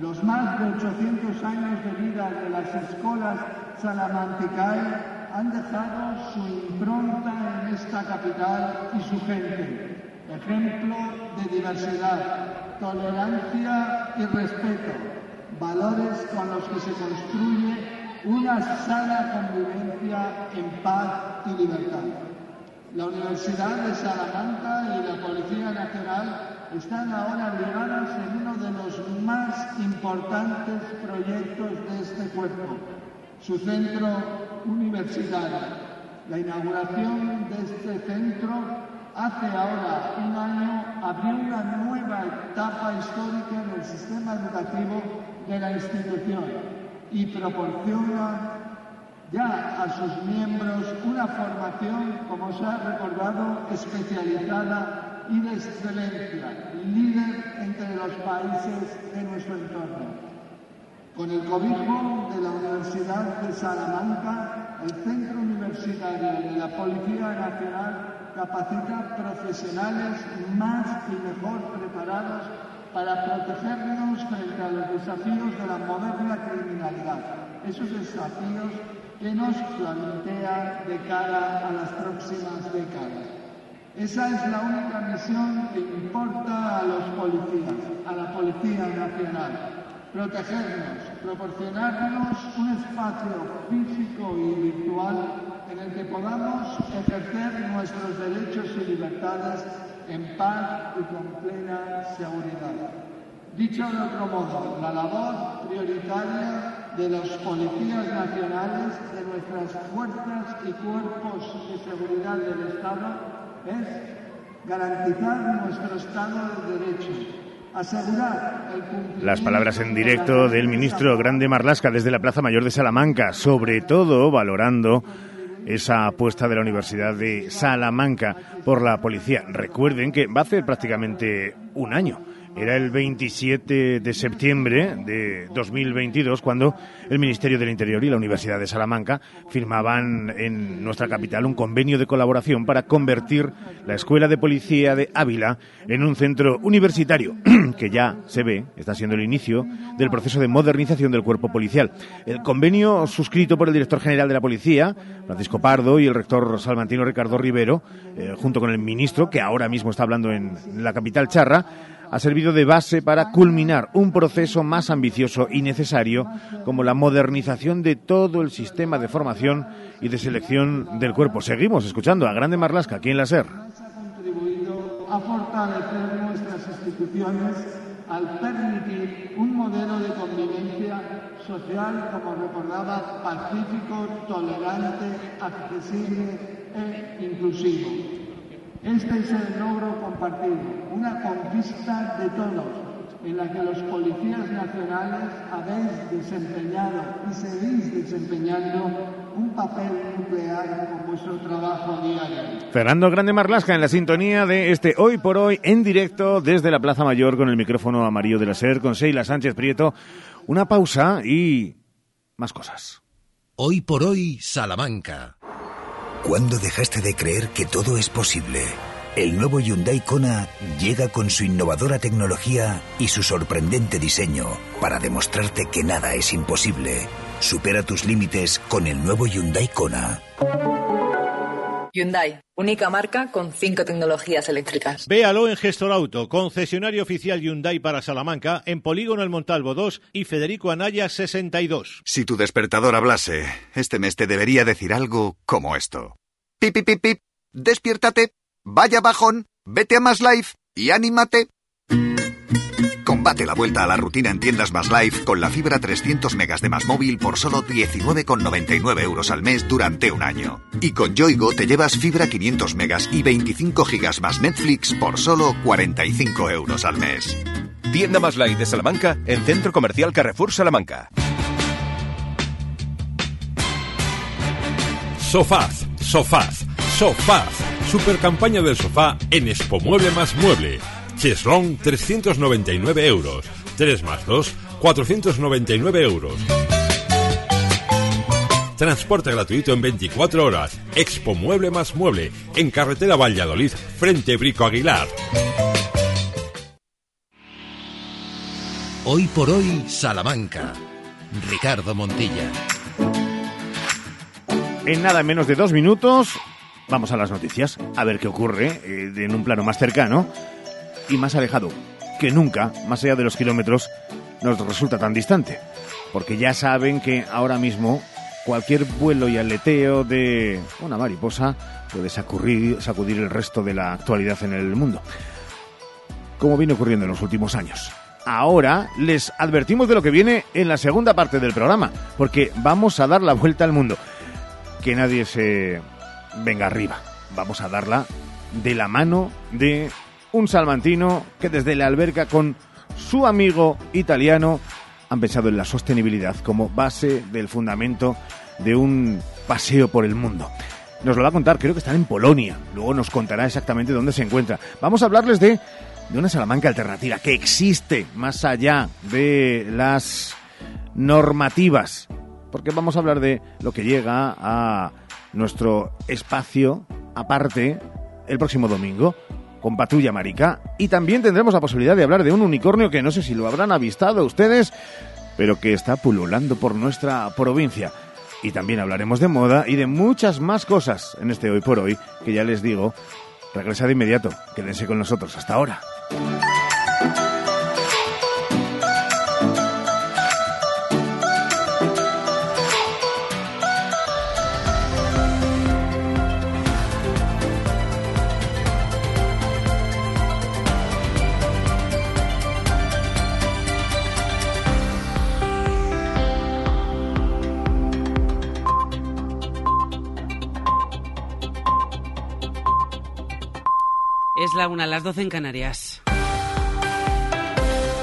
Los más de 800 años de vida de las escuelas salamanticae han dejado su impronta en esta capital y su gente. Ejemplo de diversidad, tolerancia y respeto, valores con los que se construye una sana convivencia en paz y libertad. La Universidad de Salamanca y la Policía Nacional están ahora ligadas en uno de los más importantes proyectos de este cuerpo, su centro universitario. La inauguración de este centro hace ahora un año abrió una nueva etapa histórica en el sistema educativo de la institución y proporciona ya a sus miembros una formación, como se ha recordado, especializada y de excelencia, líder entre los países de nuestro entorno. Con el cobijo de la Universidad de Salamanca, el Centro Universitario de la Policía Nacional capacita profesionales más y mejor preparados para protegernos frente a los desafíos de la moderna criminalidad, esos desafíos que nos plantea de cara a las próximas décadas. Esa es la única misión que importa a los policías, a la Policía Nacional. Protegernos, proporcionarnos un espacio físico y virtual en el que podamos ejercer nuestros derechos y libertades en paz y con plena seguridad. Dicho de otro modo, la labor prioritaria de los policías nacionales, de nuestras fuerzas y cuerpos de seguridad del Estado, es garantizar nuestro Estado de Derecho, asegurar el cumplimiento Las palabras en directo del ministro Grande Marlasca desde la Plaza Mayor de Salamanca, sobre todo valorando esa apuesta de la Universidad de Salamanca por la policía. Recuerden que va a hacer prácticamente un año era el 27 de septiembre de 2022 cuando el Ministerio del Interior y la Universidad de Salamanca firmaban en nuestra capital un convenio de colaboración para convertir la Escuela de Policía de Ávila en un centro universitario que ya se ve, está siendo el inicio del proceso de modernización del cuerpo policial. El convenio suscrito por el director general de la Policía, Francisco Pardo, y el rector salmantino Ricardo Rivero, eh, junto con el ministro, que ahora mismo está hablando en la capital charra, ha servido de base para culminar un proceso más ambicioso y necesario como la modernización de todo el sistema de formación y de selección del cuerpo. Seguimos escuchando a Grande Marlasca aquí en la SER. a fortalecer nuestras instituciones al permitir un modelo de convivencia social, como recordaba, pacífico, tolerante, accesible e inclusivo. Este es el logro compartido, una conquista de todos, en la que los policías nacionales habéis desempeñado y seguís desempeñando un papel nuclear con vuestro trabajo diario. Fernando Grande Marlasca en la sintonía de este Hoy por Hoy en directo desde la Plaza Mayor con el micrófono amarillo de la SER con Sheila Sánchez Prieto. Una pausa y más cosas. Hoy por hoy, Salamanca. ¿Cuándo dejaste de creer que todo es posible? El nuevo Hyundai Kona llega con su innovadora tecnología y su sorprendente diseño para demostrarte que nada es imposible. Supera tus límites con el nuevo Hyundai Kona. Hyundai, única marca con cinco tecnologías eléctricas. Véalo en Gestor Auto, concesionario oficial Hyundai para Salamanca, en Polígono El Montalvo 2 y Federico Anaya 62. Si tu despertador hablase, este mes te debería decir algo como esto. Pip, pip, pip, pip. Despiértate, vaya bajón, vete a Más Life y anímate. Combate la vuelta a la rutina en tiendas Más Life con la fibra 300 megas de Más Móvil por solo 19,99 euros al mes durante un año. Y con Yoigo te llevas fibra 500 megas y 25 gigas más Netflix por solo 45 euros al mes. Tienda Más Light de Salamanca en Centro Comercial Carrefour Salamanca. Sofaz, Sofaz, Sofaz. Super campaña del sofá en Expo Mueble más Mueble. Cheslong 399 euros. 3 más 2, 499 euros. Transporte gratuito en 24 horas. Expo Mueble más Mueble. En carretera Valladolid, frente Brico Aguilar. Hoy por hoy, Salamanca. Ricardo Montilla. En nada menos de dos minutos vamos a las noticias, a ver qué ocurre eh, en un plano más cercano y más alejado que nunca, más allá de los kilómetros, nos resulta tan distante. Porque ya saben que ahora mismo cualquier vuelo y aleteo de una mariposa puede sacudir, el resto de la actualidad en el mundo. Como viene ocurriendo en los últimos años. Ahora les advertimos de lo que viene en la segunda parte del programa, porque vamos a dar la vuelta al mundo. Que nadie se venga arriba. Vamos a darla de la mano de un salmantino que desde la alberca con su amigo italiano han pensado en la sostenibilidad como base del fundamento de un paseo por el mundo. nos lo va a contar, creo que están en Polonia. Luego nos contará exactamente dónde se encuentra. Vamos a hablarles de, de una Salamanca alternativa que existe más allá de las normativas. Porque vamos a hablar de lo que llega a nuestro espacio aparte el próximo domingo con Patrulla Marica. Y también tendremos la posibilidad de hablar de un unicornio que no sé si lo habrán avistado ustedes, pero que está pululando por nuestra provincia. Y también hablaremos de moda y de muchas más cosas en este Hoy por Hoy, que ya les digo, regresa de inmediato. Quédense con nosotros. Hasta ahora. La una, las 12 en Canarias.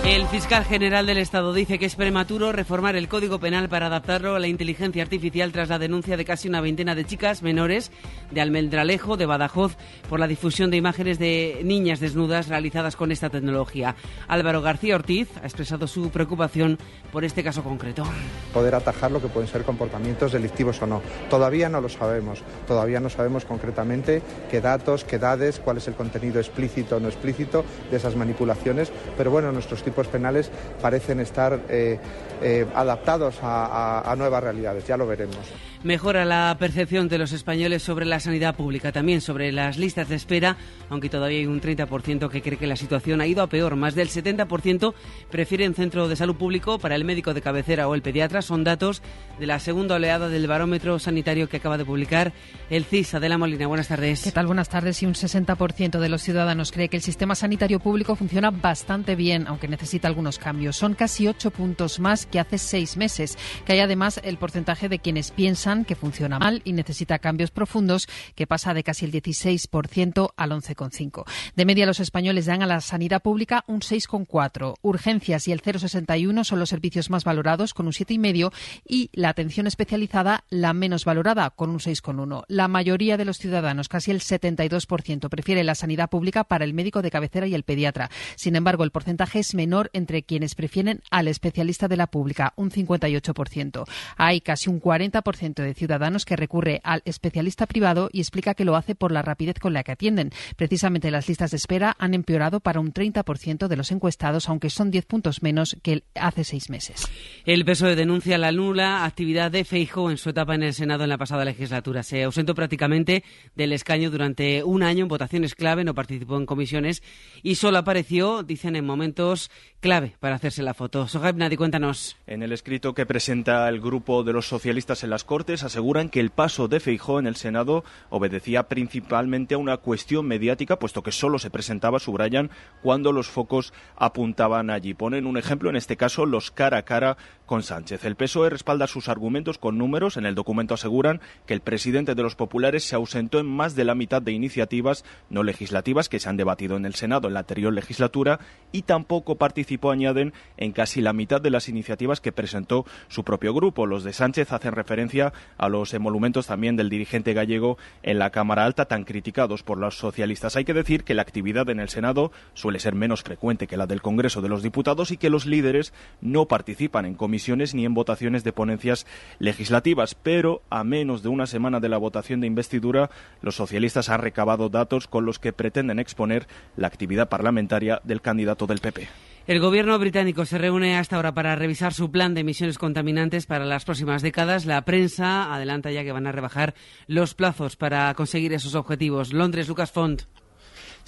El fiscal general del Estado dice que es prematuro reformar el Código Penal para adaptarlo a la inteligencia artificial tras la denuncia de casi una veintena de chicas menores de Almendralejo, de Badajoz, por la difusión de imágenes de niñas desnudas realizadas con esta tecnología. Álvaro García Ortiz ha expresado su preocupación por este caso concreto. Poder atajar lo que pueden ser comportamientos delictivos o no. Todavía no lo sabemos. Todavía no sabemos concretamente qué datos, qué edades, cuál es el contenido explícito o no explícito de esas manipulaciones. Pero bueno, nuestros tipos penales parecen estar eh, eh, adaptados a, a, a nuevas realidades. Ya lo veremos. Mejora la percepción de los españoles sobre la sanidad pública, también sobre las listas de espera, aunque todavía hay un 30% que cree que la situación ha ido a peor. Más del 70% prefieren centro de salud público para el médico de cabecera o el pediatra. Son datos de la segunda oleada del barómetro sanitario que acaba de publicar el CIS. Adela Molina, buenas tardes. ¿Qué tal? Buenas tardes. Y un 60% de los ciudadanos cree que el sistema sanitario público funciona bastante bien, aunque necesita algunos cambios. Son casi 8 puntos más que hace seis meses, que hay además el porcentaje de quienes piensan que funciona mal y necesita cambios profundos, que pasa de casi el 16% al 11,5%. De media, los españoles dan a la sanidad pública un 6,4%. Urgencias y el 0,61 son los servicios más valorados, con un 7,5%, y la atención especializada la menos valorada, con un 6,1%. La mayoría de los ciudadanos, casi el 72%, prefiere la sanidad pública para el médico de cabecera y el pediatra. Sin embargo, el porcentaje es menor entre quienes prefieren al especialista de la pública, un 58%. Hay casi un 40% de ciudadanos que recurre al especialista privado y explica que lo hace por la rapidez con la que atienden. Precisamente las listas de espera han empeorado para un 30% de los encuestados, aunque son 10 puntos menos que hace seis meses. El PSOE denuncia la nula actividad de Feijo en su etapa en el Senado en la pasada legislatura. Se ausentó prácticamente del escaño durante un año en votaciones clave, no participó en comisiones y solo apareció, dicen, en momentos clave para hacerse la foto. Sohaib Nadi, cuéntanos. En el escrito que presenta el grupo de los socialistas en las Cortes aseguran que el paso de Feijó en el Senado obedecía principalmente a una cuestión mediática, puesto que solo se presentaba, subrayan, cuando los focos apuntaban allí. Ponen un ejemplo, en este caso, los cara a cara con Sánchez. El PSOE respalda sus argumentos con números. En el documento aseguran que el presidente de los populares se ausentó en más de la mitad de iniciativas no legislativas que se han debatido en el Senado en la anterior legislatura y tampoco participó, añaden, en casi la mitad de las iniciativas que presentó su propio grupo. Los de Sánchez hacen referencia a los emolumentos también del dirigente gallego en la Cámara Alta, tan criticados por los socialistas. Hay que decir que la actividad en el Senado suele ser menos frecuente que la del Congreso de los Diputados y que los líderes no participan en comisiones ni en votaciones de ponencias legislativas. Pero a menos de una semana de la votación de investidura, los socialistas han recabado datos con los que pretenden exponer la actividad parlamentaria del candidato del PP. El gobierno británico se reúne hasta ahora para revisar su plan de emisiones contaminantes para las próximas décadas. La prensa adelanta ya que van a rebajar los plazos para conseguir esos objetivos. Londres, Lucas Font.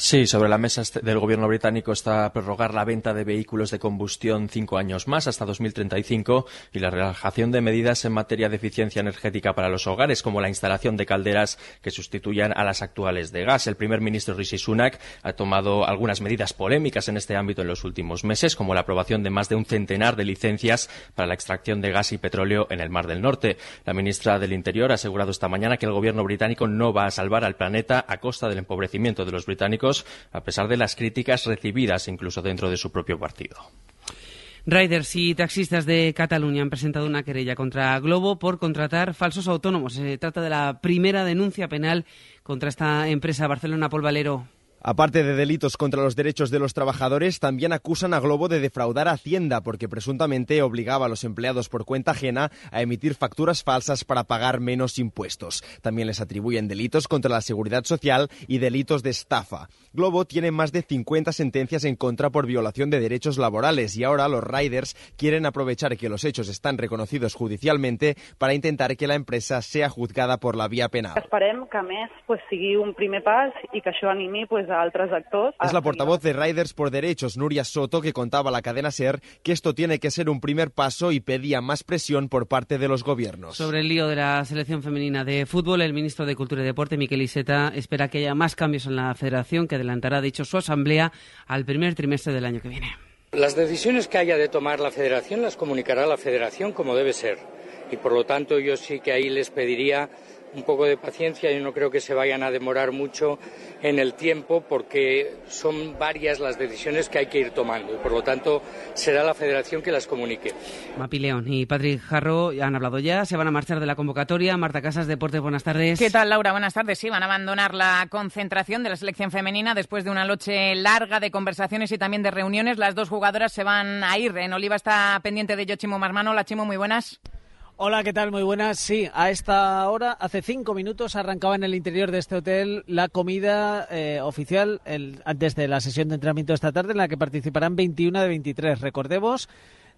Sí, sobre la mesa del gobierno británico está prorrogar la venta de vehículos de combustión cinco años más, hasta 2035, y la relajación de medidas en materia de eficiencia energética para los hogares, como la instalación de calderas que sustituyan a las actuales de gas. El primer ministro Rishi Sunak ha tomado algunas medidas polémicas en este ámbito en los últimos meses, como la aprobación de más de un centenar de licencias para la extracción de gas y petróleo en el Mar del Norte. La ministra del Interior ha asegurado esta mañana que el gobierno británico no va a salvar al planeta a costa del empobrecimiento de los británicos a pesar de las críticas recibidas incluso dentro de su propio partido. Riders y taxistas de Cataluña han presentado una querella contra Globo por contratar falsos autónomos. Se trata de la primera denuncia penal contra esta empresa Barcelona Polvalero. Aparte de delitos contra los derechos de los trabajadores, también acusan a Globo de defraudar a Hacienda porque presuntamente obligaba a los empleados por cuenta ajena a emitir facturas falsas para pagar menos impuestos. También les atribuyen delitos contra la seguridad social y delitos de estafa. Globo tiene más de 50 sentencias en contra por violación de derechos laborales y ahora los riders quieren aprovechar que los hechos están reconocidos judicialmente para intentar que la empresa sea juzgada por la vía penal. A altres actors. Es la portavoz de Riders por Derechos, Nuria Soto, que contaba a la cadena SER que esto tiene que ser un primer paso y pedía más presión por parte de los gobiernos. Sobre el lío de la selección femenina de fútbol, el ministro de Cultura y Deporte, Miquel Iseta, espera que haya más cambios en la federación, que adelantará, dicho, su asamblea al primer trimestre del año que viene. Las decisiones que haya de tomar la federación las comunicará la federación como debe ser. Y por lo tanto yo sí que ahí les pediría un poco de paciencia. Yo no creo que se vayan a demorar mucho en el tiempo porque son varias las decisiones que hay que ir tomando y por lo tanto será la federación que las comunique. Mapi León y Patrick Jarro han hablado ya, se van a marchar de la convocatoria. Marta Casas, Deporte, buenas tardes. ¿Qué tal, Laura? Buenas tardes. Sí, van a abandonar la concentración de la selección femenina después de una noche larga de conversaciones y también de reuniones. Las dos jugadoras se van a ir. En Oliva está pendiente de Yochimo Marmano. La Chimo, muy buenas. Hola, ¿qué tal? Muy buenas. Sí, a esta hora, hace cinco minutos, arrancaba en el interior de este hotel la comida eh, oficial el, antes de la sesión de entrenamiento esta tarde, en la que participarán 21 de 23. Recordemos,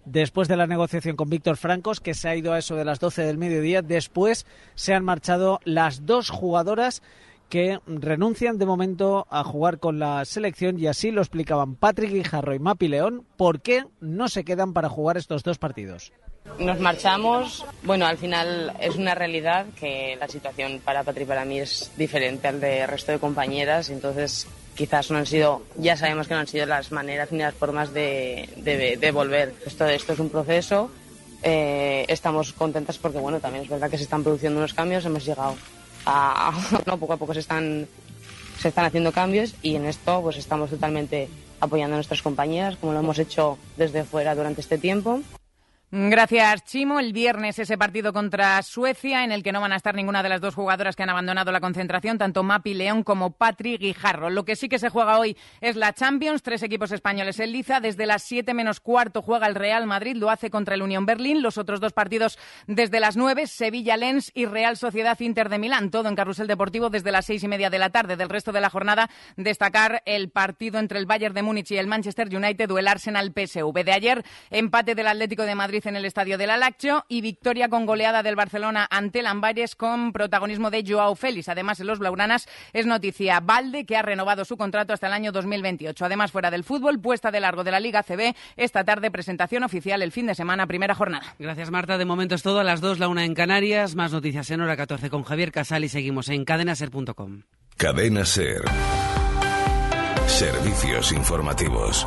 después de la negociación con Víctor Francos, que se ha ido a eso de las 12 del mediodía, después se han marchado las dos jugadoras que renuncian de momento a jugar con la selección y así lo explicaban Patrick Guijarro y Mapi León, por qué no se quedan para jugar estos dos partidos. Nos marchamos, bueno, al final es una realidad que la situación para Patri para mí es diferente al del resto de compañeras, entonces quizás no han sido, ya sabemos que no han sido las maneras ni las formas de, de, de volver. Esto, esto es un proceso, eh, estamos contentas porque, bueno, también es verdad que se están produciendo unos cambios, hemos llegado a, no, poco a poco se están, se están haciendo cambios y en esto pues estamos totalmente apoyando a nuestras compañeras, como lo hemos hecho desde fuera durante este tiempo. Gracias, Chimo. El viernes ese partido contra Suecia, en el que no van a estar ninguna de las dos jugadoras que han abandonado la concentración, tanto Mapi León como Patri Guijarro. Lo que sí que se juega hoy es la Champions, tres equipos españoles en liza. Desde las 7 menos cuarto juega el Real Madrid, lo hace contra el Unión Berlín. Los otros dos partidos desde las 9, Sevilla Lens y Real Sociedad Inter de Milán. Todo en Carrusel Deportivo desde las seis y media de la tarde. Del resto de la jornada, destacar el partido entre el Bayern de Múnich y el Manchester United o el Arsenal PSV. De ayer, empate del Atlético de Madrid en el estadio de la Lácteo y victoria con goleada del Barcelona ante Lambares con protagonismo de Joao Félix. Además, en los Blaugranas es noticia Valde, que ha renovado su contrato hasta el año 2028. Además, fuera del fútbol, puesta de largo de la Liga CB, esta tarde presentación oficial el fin de semana, primera jornada. Gracias, Marta. De momento es todo. A las 2, la una en Canarias. Más noticias en hora 14 con Javier Casal y seguimos en cadenaser.com. Cadena Ser. Servicios informativos.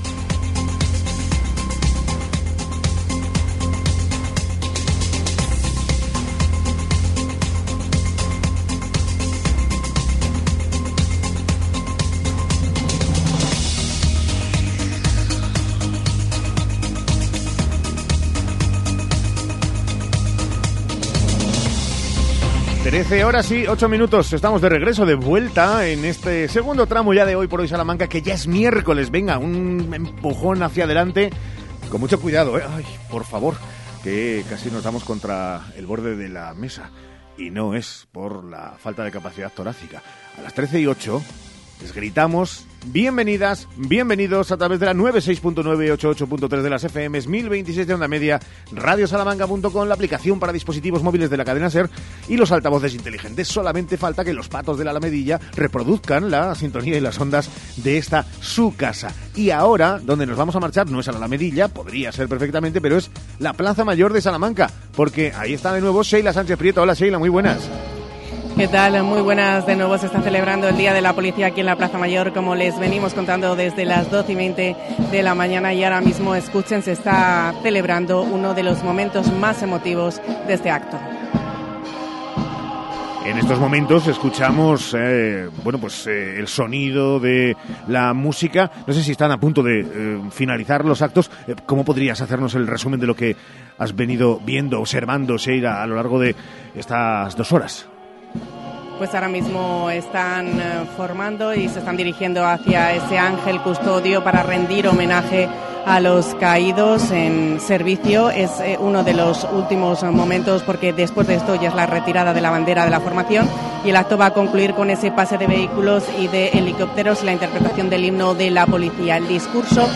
Trece horas y ocho minutos. Estamos de regreso, de vuelta en este segundo tramo ya de hoy por hoy Salamanca, que ya es miércoles. Venga, un empujón hacia adelante. Con mucho cuidado, ¿eh? Ay, por favor, que casi nos damos contra el borde de la mesa. Y no es por la falta de capacidad torácica. A las trece y ocho les gritamos bienvenidas, bienvenidos a través de la 96.988.3 de las FMs, 1026 de onda media, radiosalamanca.com, la aplicación para dispositivos móviles de la cadena SER y los altavoces inteligentes. Solamente falta que los patos de la Alamedilla reproduzcan la sintonía y las ondas de esta su casa. Y ahora, donde nos vamos a marchar, no es a la Alamedilla, podría ser perfectamente, pero es la Plaza Mayor de Salamanca, porque ahí está de nuevo Sheila Sánchez Prieto. Hola Sheila, muy buenas. ¿Qué tal? Muy buenas de nuevo. Se está celebrando el Día de la Policía aquí en la Plaza Mayor, como les venimos contando desde las 12 y 20 de la mañana. Y ahora mismo, escuchen, se está celebrando uno de los momentos más emotivos de este acto. En estos momentos escuchamos, eh, bueno, pues eh, el sonido de la música. No sé si están a punto de eh, finalizar los actos. ¿Cómo podrías hacernos el resumen de lo que has venido viendo, observando, Sheila, a lo largo de estas dos horas? Pues ahora mismo están eh, formando y se están dirigiendo hacia ese ángel custodio para rendir homenaje a los caídos en servicio. Es eh, uno de los últimos momentos porque después de esto ya es la retirada de la bandera de la formación y el acto va a concluir con ese pase de vehículos y de helicópteros y la interpretación del himno de la policía. El discurso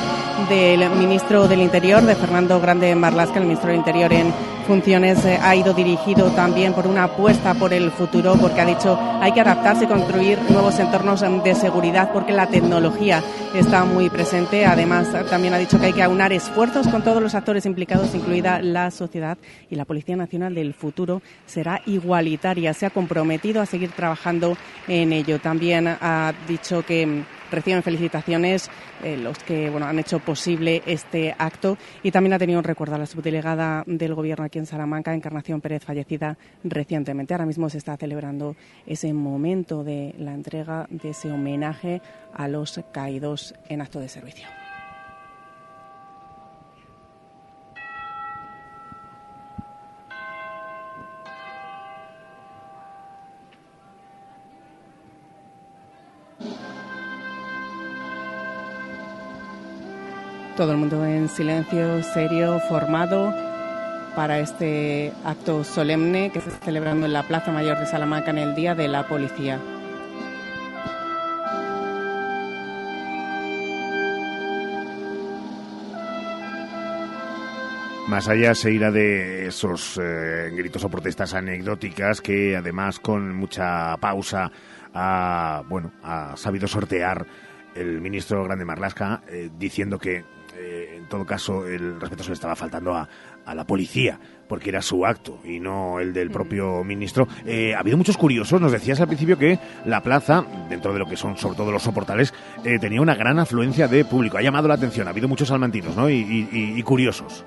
del ministro del Interior, de Fernando Grande Marlasca, el ministro del Interior en funciones, eh, ha ido dirigido también por una apuesta por el futuro, porque ha dicho hay que adaptarse y construir nuevos entornos em, de seguridad, porque la tecnología está muy presente. Además, también ha dicho que hay que aunar esfuerzos con todos los actores implicados, incluida la sociedad, y la Policía Nacional del futuro será igualitaria. Se ha comprometido a seguir trabajando en ello. También ha dicho que em, reciben felicitaciones eh, los que bueno, han hecho posible este acto y también ha tenido un recuerdo a la subdelegada del Gobierno aquí en Salamanca, Encarnación Pérez, fallecida recientemente. Ahora mismo se está celebrando ese momento de la entrega de ese homenaje a los caídos en acto de servicio. Todo el mundo en silencio, serio, formado para este acto solemne que se está celebrando en la Plaza Mayor de Salamanca en el Día de la Policía. Más allá se irá de esos eh, gritos o protestas anecdóticas que además con mucha pausa ha, bueno, ha sabido sortear el ministro Grande Marlasca eh, diciendo que eh, en todo caso el respeto se le estaba faltando a, a, la policía porque era su acto y no el del propio ministro. Eh, ha habido muchos curiosos, nos decías al principio que la plaza, dentro de lo que son sobre todo los soportales, eh, tenía una gran afluencia de público. Ha llamado la atención, ha habido muchos salmantinos ¿no? y, y, y curiosos.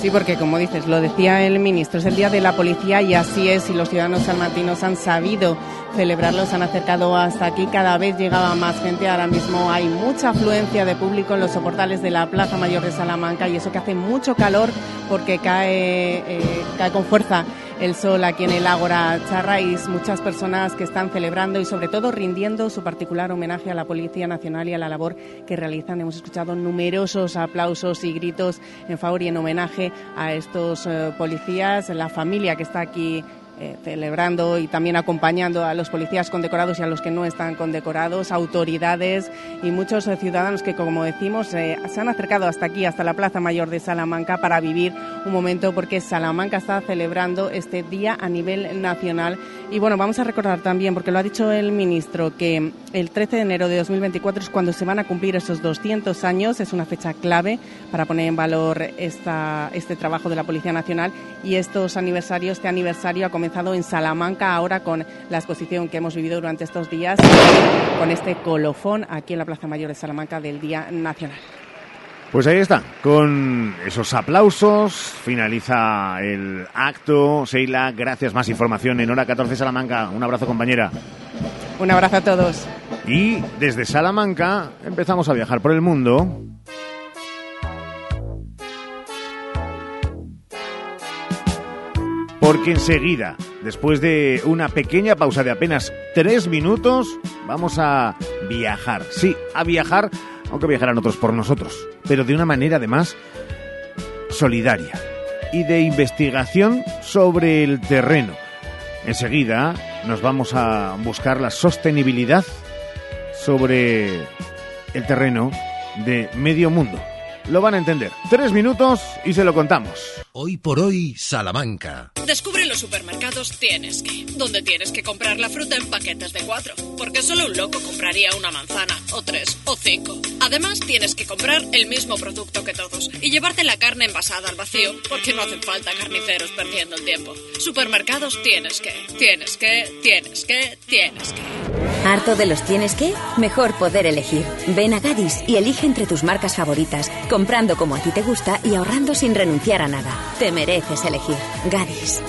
Sí, porque como dices, lo decía el ministro, es el Día de la Policía y así es, y los ciudadanos salmantinos han sabido celebrarlo, se han acercado hasta aquí, cada vez llegaba más gente, ahora mismo hay mucha afluencia de público en los soportales de la Plaza Mayor de Salamanca y eso que hace mucho calor porque cae, eh, cae con fuerza el sol aquí en el Ágora Charra y muchas personas que están celebrando y sobre todo rindiendo su particular homenaje a la Policía Nacional y a la labor que realizan. Hemos escuchado numerosos aplausos y gritos en favor y en homenaje a estos eh, policías, la familia que está aquí eh, celebrando y también acompañando a los policías condecorados y a los que no están condecorados, autoridades y muchos eh, ciudadanos que, como decimos, eh, se han acercado hasta aquí, hasta la Plaza Mayor de Salamanca, para vivir un momento porque Salamanca está celebrando este día a nivel nacional. Y bueno, vamos a recordar también, porque lo ha dicho el ministro, que el 13 de enero de 2024 es cuando se van a cumplir esos 200 años, es una fecha clave para poner en valor esta, este trabajo de la Policía Nacional y estos aniversarios, este aniversario ha comenzado en Salamanca ahora con la exposición que hemos vivido durante estos días, con este colofón aquí en la Plaza Mayor de Salamanca del Día Nacional. Pues ahí está, con esos aplausos finaliza el acto. Sheila, gracias. Más información en hora 14 Salamanca. Un abrazo, compañera. Un abrazo a todos. Y desde Salamanca empezamos a viajar por el mundo. Porque enseguida, después de una pequeña pausa de apenas tres minutos, vamos a viajar. Sí, a viajar, aunque viajarán otros por nosotros, pero de una manera además solidaria y de investigación sobre el terreno. Enseguida nos vamos a buscar la sostenibilidad sobre el terreno de medio mundo. Lo van a entender. Tres minutos y se lo contamos. Hoy por hoy, Salamanca. Descubre los supermercados Tienes que, donde tienes que comprar la fruta en paquetes de cuatro, porque solo un loco compraría una manzana, o tres, o cinco. Además, tienes que comprar el mismo producto que todos y llevarte la carne envasada al vacío, porque no hacen falta carniceros perdiendo el tiempo. Supermercados Tienes que, tienes que, tienes que, tienes que. ¿Harto de los tienes que? Mejor poder elegir. Ven a Gadis y elige entre tus marcas favoritas, comprando como a ti te gusta y ahorrando sin renunciar a nada. Te mereces elegir. Gadis.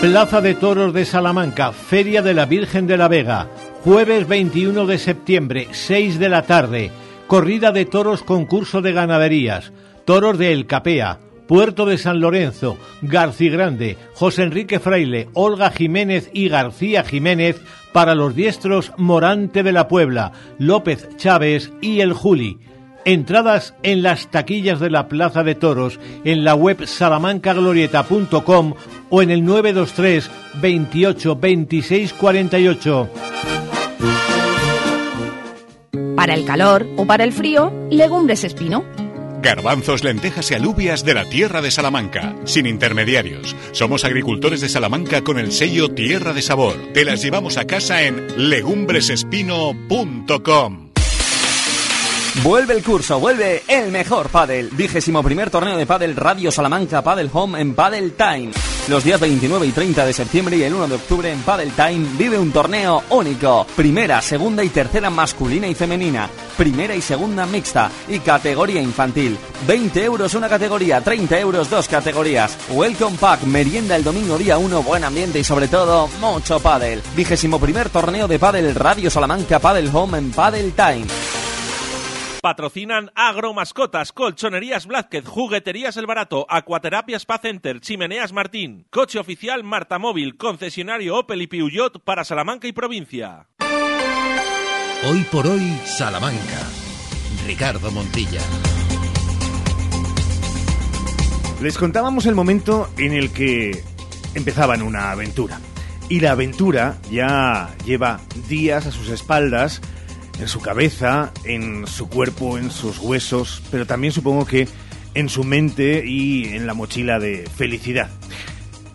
Plaza de Toros de Salamanca, Feria de la Virgen de la Vega, jueves 21 de septiembre, 6 de la tarde, corrida de toros concurso de ganaderías, toros de El Capea, Puerto de San Lorenzo, García Grande, José Enrique Fraile, Olga Jiménez y García Jiménez para los diestros Morante de la Puebla, López Chávez y El Juli. Entradas en las taquillas de la Plaza de Toros, en la web salamancaglorieta.com o en el 923 28 26 48. Para el calor o para el frío, legumbres espino. Garbanzos, lentejas y alubias de la tierra de Salamanca, sin intermediarios. Somos agricultores de Salamanca con el sello Tierra de Sabor. Te las llevamos a casa en legumbresespino.com. Vuelve el curso, vuelve el mejor pádel. Vigésimo primer torneo de pádel Radio Salamanca Paddle Home en Paddle Time. Los días 29 y 30 de septiembre y el 1 de octubre en Paddle Time vive un torneo único. Primera, segunda y tercera masculina y femenina. Primera y segunda mixta y categoría infantil. 20 euros una categoría, 30 euros dos categorías. Welcome Pack, merienda el domingo día 1, buen ambiente y sobre todo mucho pádel. Vigésimo primer torneo de pádel Radio Salamanca Paddle Home en Paddle Time. Patrocinan Agromascotas, Colchonerías Blázquez, Jugueterías El Barato, Acuaterapia Spa Center, Chimeneas Martín, Coche Oficial Marta Móvil, Concesionario Opel y Peugeot para Salamanca y provincia. Hoy por hoy, Salamanca. Ricardo Montilla. Les contábamos el momento en el que empezaban una aventura. Y la aventura ya lleva días a sus espaldas en su cabeza, en su cuerpo, en sus huesos, pero también supongo que en su mente y en la mochila de felicidad.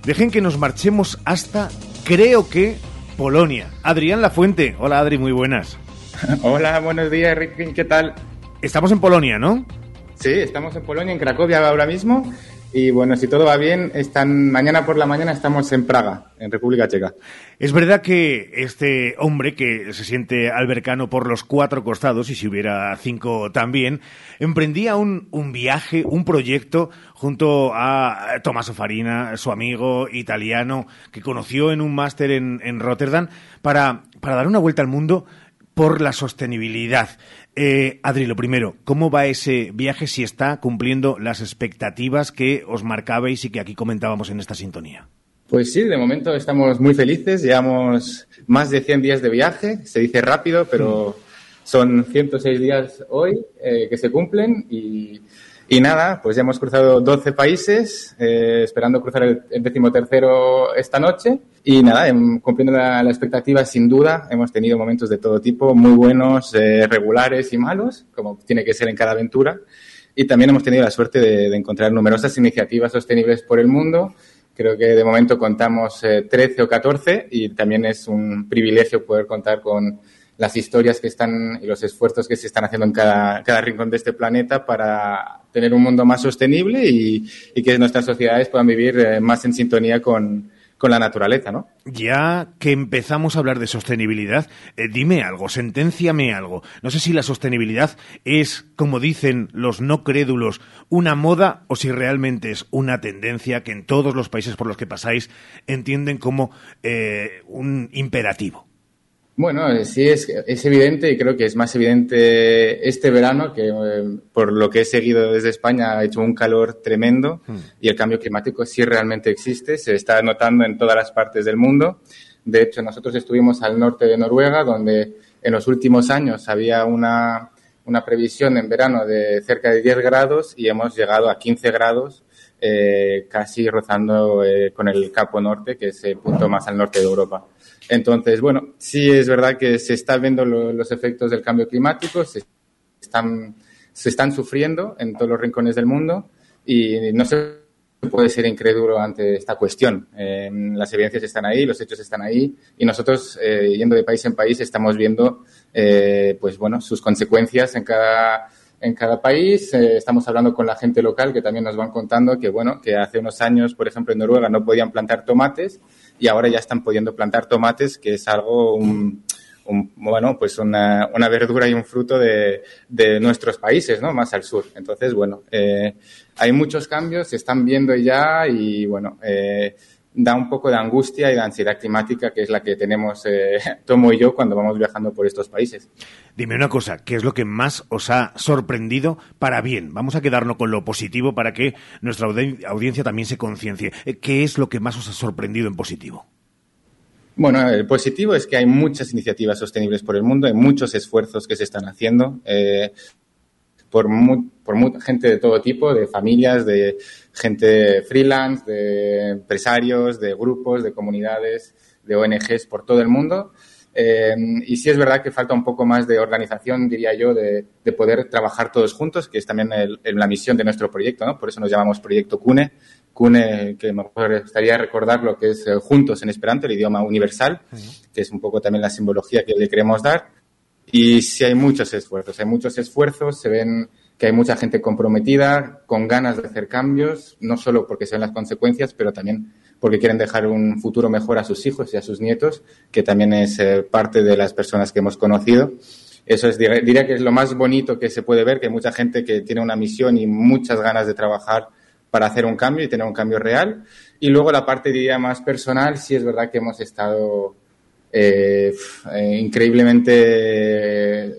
Dejen que nos marchemos hasta, creo que, Polonia. Adrián Lafuente. Hola Adri, muy buenas. Hola, buenos días Ricky, ¿qué tal? Estamos en Polonia, ¿no? Sí, estamos en Polonia, en Cracovia ahora mismo y bueno, si todo va bien, están, mañana por la mañana estamos en Praga, en República Checa. Es verdad que este hombre que se siente albercano por los cuatro costados, y si hubiera cinco también, emprendía un, un viaje, un proyecto junto a Tommaso Farina, su amigo italiano, que conoció en un máster en, en Rotterdam, para, para dar una vuelta al mundo por la sostenibilidad. Eh, Adri, lo primero, ¿cómo va ese viaje si está cumpliendo las expectativas que os marcabais y que aquí comentábamos en esta sintonía? Pues sí, de momento estamos muy felices. Llevamos más de 100 días de viaje. Se dice rápido, pero son 106 días hoy eh, que se cumplen y, y, nada, pues ya hemos cruzado 12 países, eh, esperando cruzar el, el decimotercero esta noche. Y nada, em, cumpliendo la, la, expectativa, sin duda, hemos tenido momentos de todo tipo, muy buenos, eh, regulares y malos, como tiene que ser en cada aventura. Y también hemos tenido la suerte de, de encontrar numerosas iniciativas sostenibles por el mundo. Creo que de momento contamos eh, 13 o 14 y también es un privilegio poder contar con las historias que están y los esfuerzos que se están haciendo en cada, cada rincón de este planeta para tener un mundo más sostenible y, que nuestras sociedades puedan vivir eh, más en sintonía con, con la naturaleza, ¿no? Ya que empezamos a hablar de sostenibilidad, eh, dime algo, senténciame algo. No sé si la sostenibilidad es, como dicen los no crédulos, una moda o si realmente es una tendencia que en todos los países por los que pasáis entienden como eh, un imperativo. Bueno, eh, sí es, es evidente y creo que es más evidente este verano que eh, por lo que he seguido desde España ha hecho un calor tremendo mm. y el cambio climático sí realmente existe, se está notando en todas las partes del mundo. De hecho, nosotros estuvimos al norte de Noruega donde en los últimos años había una, una previsión en verano de cerca de 10 grados y hemos llegado a 15 grados eh, casi rozando eh, con el Capo Norte, que es el punto más al norte de Europa. Entonces, bueno, sí es verdad que se están viendo lo, los efectos del cambio climático, se están, sufriendo en todos los rincones del mundo y no se puede ser incrédulo ante esta cuestión. Eh, las evidencias están ahí, los hechos están ahí y nosotros, eh, yendo de país en país, estamos viendo, eh, pues bueno, sus consecuencias en cada en cada país. Eh, estamos hablando con la gente local que también nos van contando que, bueno, que hace unos años, por ejemplo, en Noruega no podían plantar tomates y ahora ya están pudiendo plantar tomates, que es algo, un, un, bueno, pues una, una, verdura y un fruto de, de, nuestros países, ¿no? Más al sur. Entonces, bueno, eh, hay muchos cambios, se están viendo ya y, bueno, eh, da un poco de angustia y de ansiedad climática, que es la que tenemos eh, Tomo y yo cuando vamos viajando por estos países. Dime una cosa, ¿qué es lo que más os ha sorprendido para bien? Vamos a quedarnos con lo positivo para que nuestra audiencia también se conciencie. Eh, ¿Qué es lo que más os ha sorprendido en positivo? Bueno, el positivo es que hay muchas iniciativas sostenibles por el mundo, hay muchos esfuerzos que se están haciendo. Eh, por, por gente de todo tipo, de familias, de gente freelance, de empresarios, de grupos, de comunidades, de ONGs por todo el mundo. Eh, y sí es verdad que falta un poco más de organización, diría yo, de, poder trabajar todos juntos, que es también la misión de nuestro proyecto, ¿no? Por eso nos llamamos Proyecto CUNE. CUNE, que me gustaría recordar lo que es eh, juntos en Esperanto, el idioma universal, que es un poco también la simbología que le queremos dar. Y sí hay muchos esfuerzos, hay muchos esfuerzos, se ven que hay mucha gente comprometida, con ganas de hacer cambios, no solo porque sean las consecuencias, pero también porque quieren dejar un futuro mejor a sus hijos y a sus nietos, que también es eh, parte de las personas que hemos conocido. Eso es, diría que es lo más bonito que se puede ver, que hay mucha gente que tiene una misión y muchas ganas de trabajar para hacer un cambio y tener un cambio real. Y luego la parte, diría, más personal, sí es verdad que hemos estado eh, eh, increíblemente,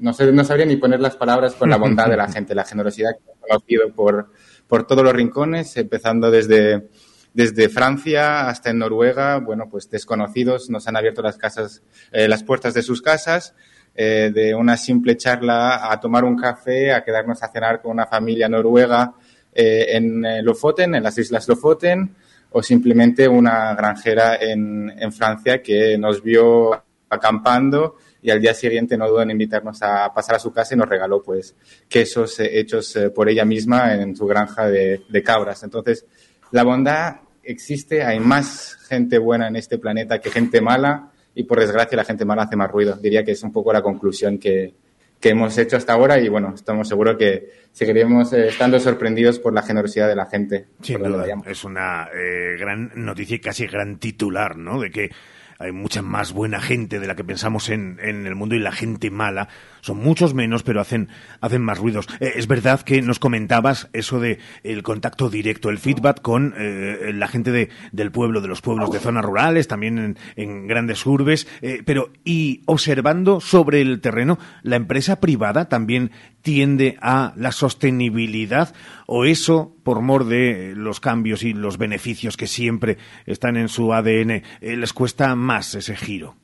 no, sé, no sabría ni poner las palabras con la bondad de la gente, la generosidad que hemos conocido por, por todos los rincones, empezando desde, desde Francia hasta en Noruega, bueno, pues desconocidos nos han abierto las casas, eh, las puertas de sus casas, de una simple charla a tomar un café, a quedarnos a cenar con una familia noruega en Lofoten, en las Islas Lofoten, o simplemente una granjera en, en Francia que nos vio acampando y al día siguiente no dudó en invitarnos a pasar a su casa y nos regaló pues quesos eh, hechos eh, por ella misma en su granja de, de, cabras. Entonces, la bondad existe, hay más gente buena en este planeta que gente mala y por desgracia la gente mala hace más ruido. Diría que es un poco la conclusión que, que hemos hecho hasta ahora y bueno, estamos seguros que seguiremos eh, estando sorprendidos por la generosidad de la gente. Sin duda, es una eh, gran noticia y casi gran titular, ¿no? De que hay mucha más buena gente de la que pensamos en, en el mundo y la gente mala son muchos menos, pero hacen, hacen más ruidos. Eh, es verdad que nos comentabas eso de el contacto directo, el feedback con eh, la gente de, del pueblo, de los pueblos de zonas rurales, también en, grandes urbes, eh, pero y observando sobre el terreno, la empresa privada también tiende a la sostenibilidad o eso, por mor de los cambios y los beneficios que siempre están en su ADN, les cuesta más ese giro.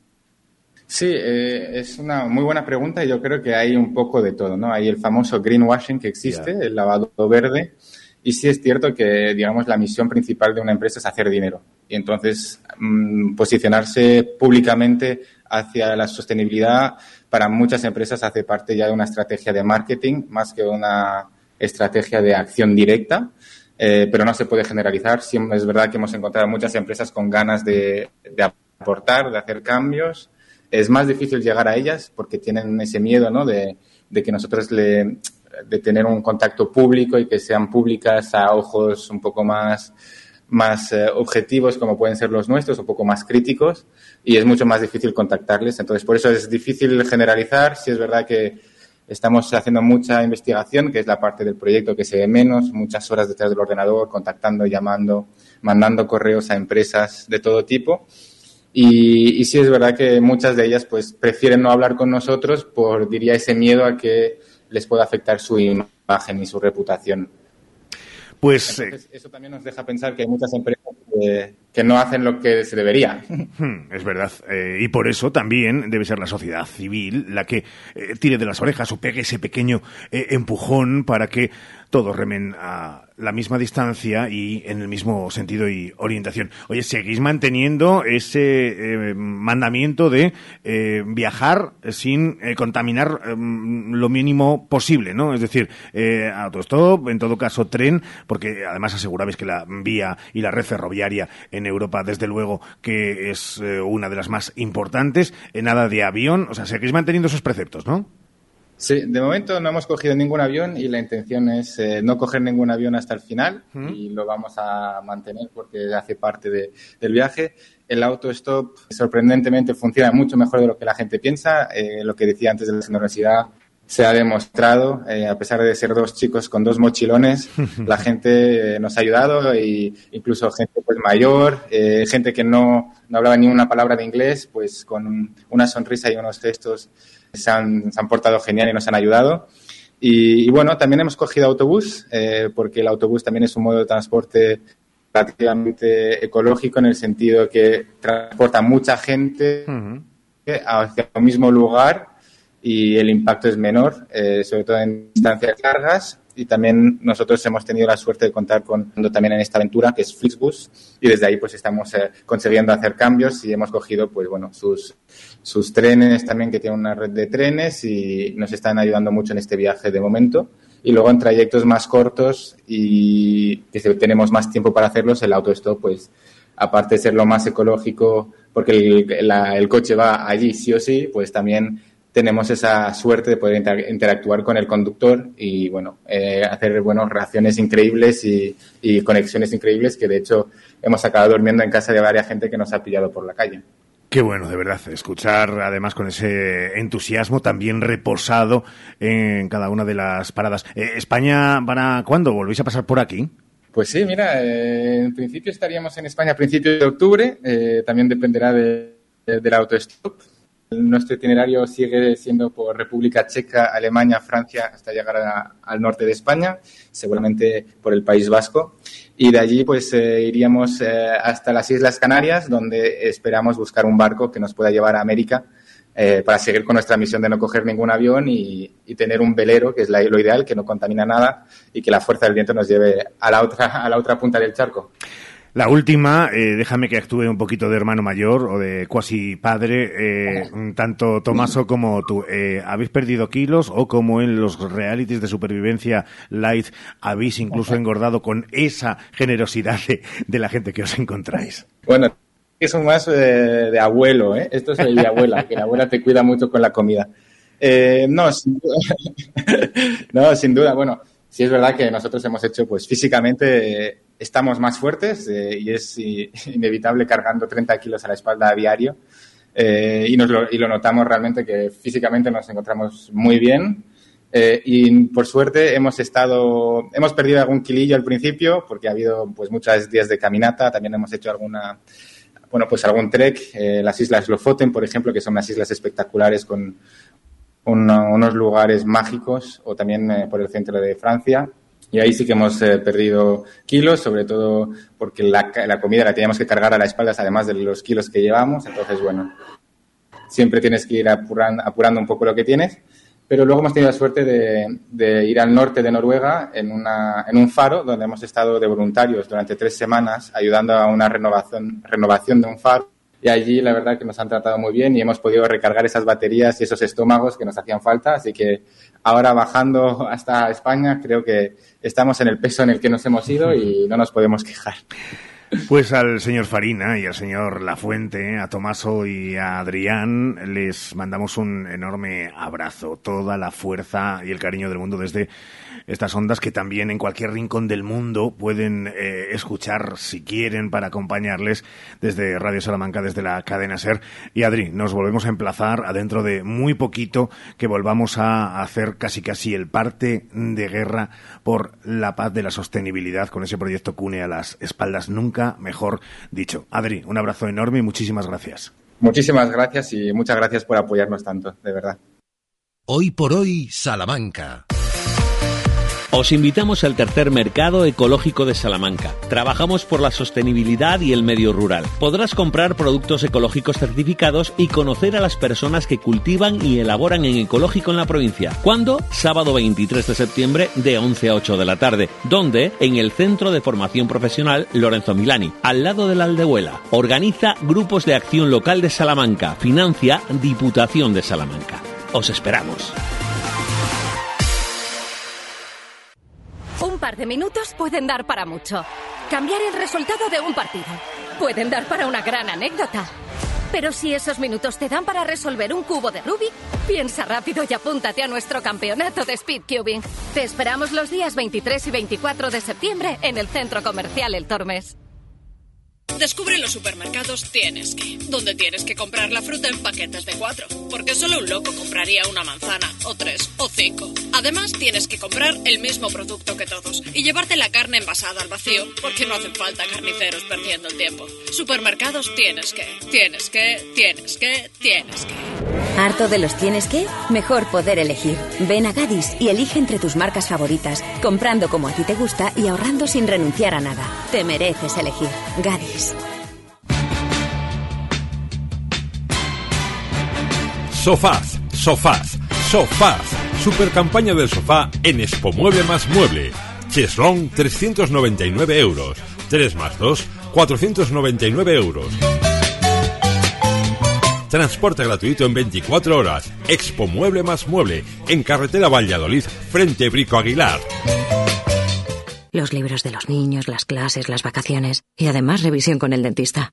Sí, eh, es una muy buena pregunta y yo creo que hay un poco de todo, ¿no? Hay el famoso greenwashing que existe, el lavado verde, y sí es cierto que, digamos, la misión principal de una empresa es hacer dinero. Y entonces, mm, posicionarse públicamente hacia la sostenibilidad para muchas empresas hace parte ya de una estrategia de marketing más que una estrategia de acción directa. Eh, pero no se puede generalizar. Siempre es verdad que hemos encontrado muchas empresas con ganas de, de aportar, de hacer cambios, es más difícil llegar a ellas porque tienen ese miedo, ¿no? De, que nosotros le, de tener un contacto público y que sean públicas a ojos un poco más, más eh, objetivos como pueden ser los nuestros, un poco más críticos y es mucho más difícil contactarles. Entonces, por eso es difícil generalizar. Si es verdad que estamos haciendo mucha investigación, que es la parte del proyecto que se ve menos, muchas horas detrás del ordenador, contactando, llamando, mandando correos a empresas de todo tipo y, sí es verdad que muchas de ellas pues prefieren no hablar con nosotros por, diría, ese miedo a que les pueda afectar su imagen y su reputación. Pues eh, eso también nos deja pensar que hay muchas empresas que, no hacen lo que se debería. Hmm, es verdad. Eh, y por eso también debe ser la sociedad civil la que eh, tire de las orejas o pegue ese pequeño empujón para que todos remen a la misma distancia y en el mismo sentido y orientación. Oye, seguís manteniendo ese eh, mandamiento de eh, viajar sin eh, contaminar em, lo mínimo posible, ¿no? Es decir, autostop, en todo caso tren, porque además asegurabais que la vía y la red ferroviaria en Europa, desde luego, que es una de las más importantes, nada de avión, o sea, seguís manteniendo esos preceptos, ¿no? Sí, de momento no hemos cogido ningún avión y la intención es eh, no coger ningún avión hasta el final y lo vamos a mantener porque hace parte del viaje. El autostop sorprendentemente funciona mucho mejor de lo que la gente piensa. Eh, lo que decía antes de la generosidad, se ha demostrado, eh, a pesar de ser dos chicos con dos mochilones, la gente eh, nos ha ayudado y incluso gente pues mayor, eh, gente que no, no, hablaba ni una palabra de inglés, pues con una sonrisa y unos gestos se han, se han portado genial y nos han ayudado. Y, y bueno, también hemos cogido autobús, porque el autobús también es un modo de transporte relativamente ecológico en el sentido que transporta mucha gente hacia el mismo lugar y el impacto es menor, eh, sobre todo en distancias largas. Y también nosotros hemos tenido la suerte de contar con también en esta aventura, que es Flixbus, y desde ahí pues estamos eh, consiguiendo hacer cambios y hemos cogido pues bueno sus, sus trenes también que tienen una red de trenes y nos están ayudando mucho en este viaje de momento. Y luego en trayectos más cortos y que tenemos más tiempo para hacerlos, el autostop pues aparte de ser lo más ecológico porque el, el coche va allí sí o sí, pues también tenemos esa suerte de poder interactuar con el conductor y, bueno, eh, hacer, bueno, relaciones increíbles y, conexiones increíbles que, de hecho, hemos acabado durmiendo en casa de varias gente que nos ha pillado por la calle. Qué bueno, de verdad, escuchar además con ese entusiasmo también reposado en cada una de las paradas. Eh, ¿España para cuándo? ¿Volvéis a pasar por aquí? Pues sí, mira, eh, en principio estaríamos en España a principios de octubre, también dependerá de, del autostop, nuestro itinerario sigue siendo por República Checa, Alemania, Francia, hasta llegar al norte de España, seguramente por el País Vasco. Y de allí pues eh, iríamos eh, hasta las Islas Canarias, donde esperamos buscar un barco que nos pueda llevar a América eh, para seguir con nuestra misión de no coger ningún avión y, tener un velero, que es lo ideal, que no contamina nada y que la fuerza del viento nos lleve a la otra, a la otra punta del charco. La última, eh, déjame que actúe un poquito de hermano mayor o de cuasi padre, eh, tanto Tomaso como tú. Eh, ¿Habéis perdido kilos o como en los realities de supervivencia light habéis incluso engordado con esa generosidad de, la gente que os encontráis? Bueno, eso más de abuelo, ¿eh? Esto es de abuela, que la abuela te cuida mucho con la comida. no, sin duda. no, sin duda. Bueno, sí es verdad que nosotros hemos hecho, pues físicamente estamos más fuertes eh, y es inevitable cargando 30 kilos a la espalda a diario. Eh, y, nos lo, y lo notamos realmente que físicamente nos encontramos muy bien. Eh, y por suerte hemos estado, hemos perdido algún kilillo al principio porque ha habido pues muchos días de caminata, también hemos hecho alguna, bueno pues algún trek, las islas Lofoten por ejemplo, que son unas islas espectaculares con unos lugares mágicos o también por el centro de Francia. Y ahí sí que hemos eh, perdido kilos, sobre todo porque la, comida la teníamos que cargar a las espaldas, además de los kilos que llevamos. Entonces, bueno, siempre tienes que ir apurando, apurando un poco lo que tienes. Pero luego hemos tenido la suerte de, ir al norte de Noruega en, en un faro donde hemos estado de voluntarios durante tres semanas ayudando a una renovación, renovación de un faro y allí la verdad que nos han tratado muy bien y hemos podido recargar esas baterías y esos estómagos que nos hacían falta. Así que ahora bajando hasta España creo que estamos en el peso en el que nos hemos ido y no nos podemos quejar. Pues al señor Farina y al señor Lafuente, a Tomaso y a Adrián les mandamos un enorme abrazo, toda la fuerza y el cariño del mundo desde estas ondas que también en cualquier rincón del mundo pueden eh, escuchar si quieren para acompañarles desde Radio Salamanca, desde la cadena SER. Y Adri, nos volvemos a emplazar adentro de muy poquito que volvamos a hacer casi casi el parte de guerra por la paz de la sostenibilidad con ese proyecto CUNE a las espaldas, nunca mejor dicho. Adri, un abrazo enorme y muchísimas gracias. Muchísimas gracias y muchas gracias por apoyarnos tanto, de verdad. Hoy por hoy, Salamanca. Os invitamos al tercer mercado ecológico de Salamanca. Trabajamos por la sostenibilidad y el medio rural. Podrás comprar productos ecológicos certificados y conocer a las personas que cultivan y elaboran en ecológico en la provincia. ¿Cuándo? Sábado 23 de septiembre de 11 a 8 de la tarde. ¿Dónde? En el Centro de Formación Profesional Lorenzo Milani, al lado de la Aldehuela. Organiza Grupos de Acción Local de Salamanca. Financia Diputación de Salamanca. Os esperamos. Un par de minutos pueden dar para mucho. Cambiar el resultado de un partido. Pueden dar para una gran anécdota. Pero si esos minutos te dan para resolver un cubo de Rubik, piensa rápido y apúntate a nuestro campeonato de Speed Cubing. Te esperamos los días 23 y 24 de septiembre en el Centro Comercial El Tormes. Descubre los supermercados Tienes que, donde tienes que comprar la fruta en paquetes de cuatro, porque solo un loco compraría una manzana, o tres, o cinco. Además, tienes que comprar el mismo producto que todos y llevarte la carne envasada al vacío, porque no hacen falta carniceros perdiendo el tiempo. Supermercados Tienes que, tienes que, tienes que, tienes que. ¿Harto de los tienes que? Mejor poder elegir. Ven a Gadis y elige entre tus marcas favoritas, comprando como a ti te gusta y ahorrando sin renunciar a nada. Te mereces elegir. Gadis. Sofás, sofás, sofás. Super campaña del sofá en Expo Mueble más Mueble. Cheslong 399 euros. 3 más 2, 499 euros. Transporte gratuito en 24 horas. Expo Mueble más Mueble. En carretera Valladolid, frente Brico Aguilar. Los libros de los niños, las clases, las vacaciones y además revisión con el dentista.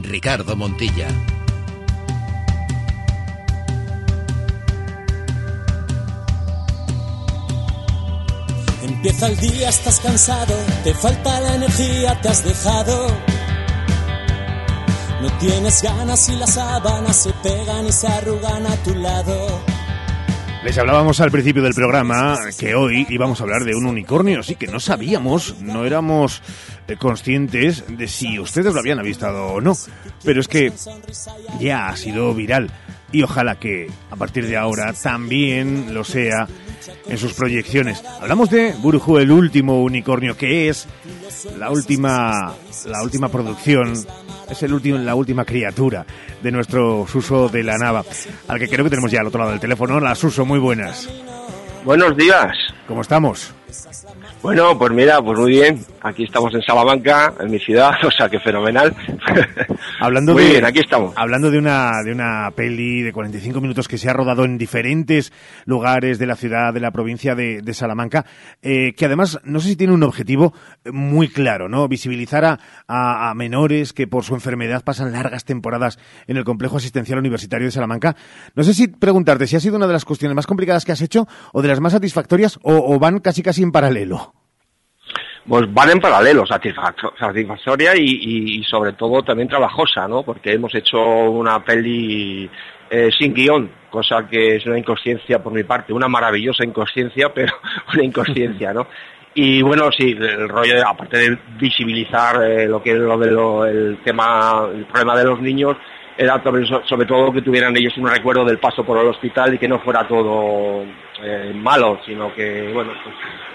Ricardo Montilla. Empieza el día, estás cansado, te falta la energía, te has dejado. No tienes ganas y las sábanas se pegan y se arrugan a tu lado. Les hablábamos al principio del programa que hoy íbamos a hablar de un unicornio, sí que no sabíamos, no éramos eh, conscientes de si ustedes lo habían avistado o no, pero es que ya ha sido viral y ojalá que a partir de ahora también lo sea en sus proyecciones. Hablamos de Buruju, el último unicornio, que es la última, la última producción, es el último, la última criatura de nuestro Suso de la Nava, al que creo que tenemos ya al otro lado del teléfono. La Suso, muy buenas. Buenos días. ¿Cómo estamos? Bueno, pues mira, pues muy bien. Aquí estamos en Salamanca, en mi ciudad, o sea que fenomenal. Hablando muy de, bien, aquí estamos. Hablando de una, de una peli de 45 minutos que se ha rodado en diferentes lugares de la ciudad, de la provincia de, de Salamanca, eh, que además no sé si tiene un objetivo muy claro, ¿no? Visibilizar a, a, a menores que por su enfermedad pasan largas temporadas en el complejo asistencial universitario de Salamanca. No sé si preguntarte si ha sido una de las cuestiones más complicadas que has hecho o de las más satisfactorias o, o van casi casi en paralelo. Pues van en paralelo, satisfacto- satisfactoria y, sobre todo también trabajosa, ¿no? Porque hemos hecho una peli eh, sin guion, cosa que es una inconsciencia por mi parte, una maravillosa inconsciencia, pero una inconsciencia, ¿no? Y bueno, sí, el rollo, de- aparte de visibilizar eh, lo que es lo de el tema, el problema de los niños, era sobre todo que tuvieran ellos un recuerdo del paso por el hospital y que no fuera todo eh, malo, sino que, bueno, pues,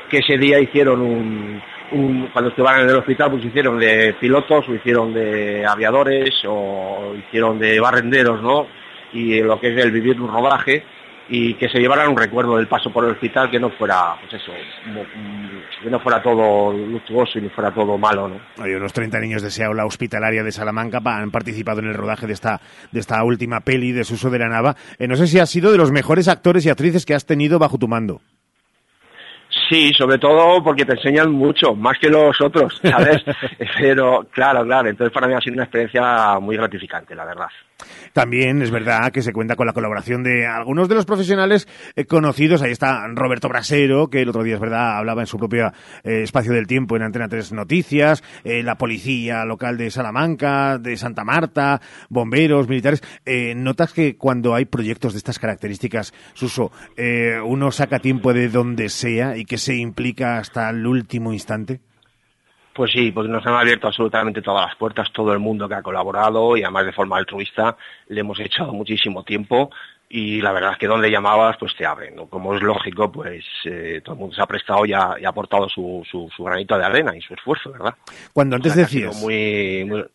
que ese día hicieron un, un- cuando estuvieron en el hospital, pues hicieron de pilotos o hicieron de aviadores o hicieron de barrenderos, ¿no? Y lo que es el vivir un rodaje y que se llevaran un recuerdo del paso por el hospital que no fuera, pues eso, mm, que no fuera todo luctuoso y ni fuera todo malo, ¿no? Hay unos 30 niños de ese aula hospitalaria de Salamanca han participado en el rodaje de esta, de esta última peli de Suso de la Nava. Eh, no sé si has sido de los mejores actores y actrices que has tenido bajo tu mando. Sí, sobre todo porque te enseñan mucho, más que los otros, ¿sabes? Pero claro, claro, entonces para mí ha sido una experiencia muy gratificante, la verdad. También es verdad que se cuenta con la colaboración de algunos de los profesionales eh, conocidos. Ahí está Roberto Brasero, que el otro día es verdad hablaba en su propio eh, espacio del tiempo en Antena 3 Noticias, eh, la policía local de Salamanca, de Santa Marta, bomberos, militares. ¿Notas que cuando hay proyectos de estas características, Suso, uno saca tiempo de donde sea y que se implica hasta el último instante? Pues sí, porque nos han abierto absolutamente todas las puertas, todo el mundo que ha colaborado y además de forma altruista le hemos echado muchísimo tiempo y la verdad es que donde llamabas pues te abren, como es lógico pues eh, todo el mundo se ha prestado y ha, aportado su, su, granito de arena y su esfuerzo, ¿verdad? Cuando antes decías... Muy, muy,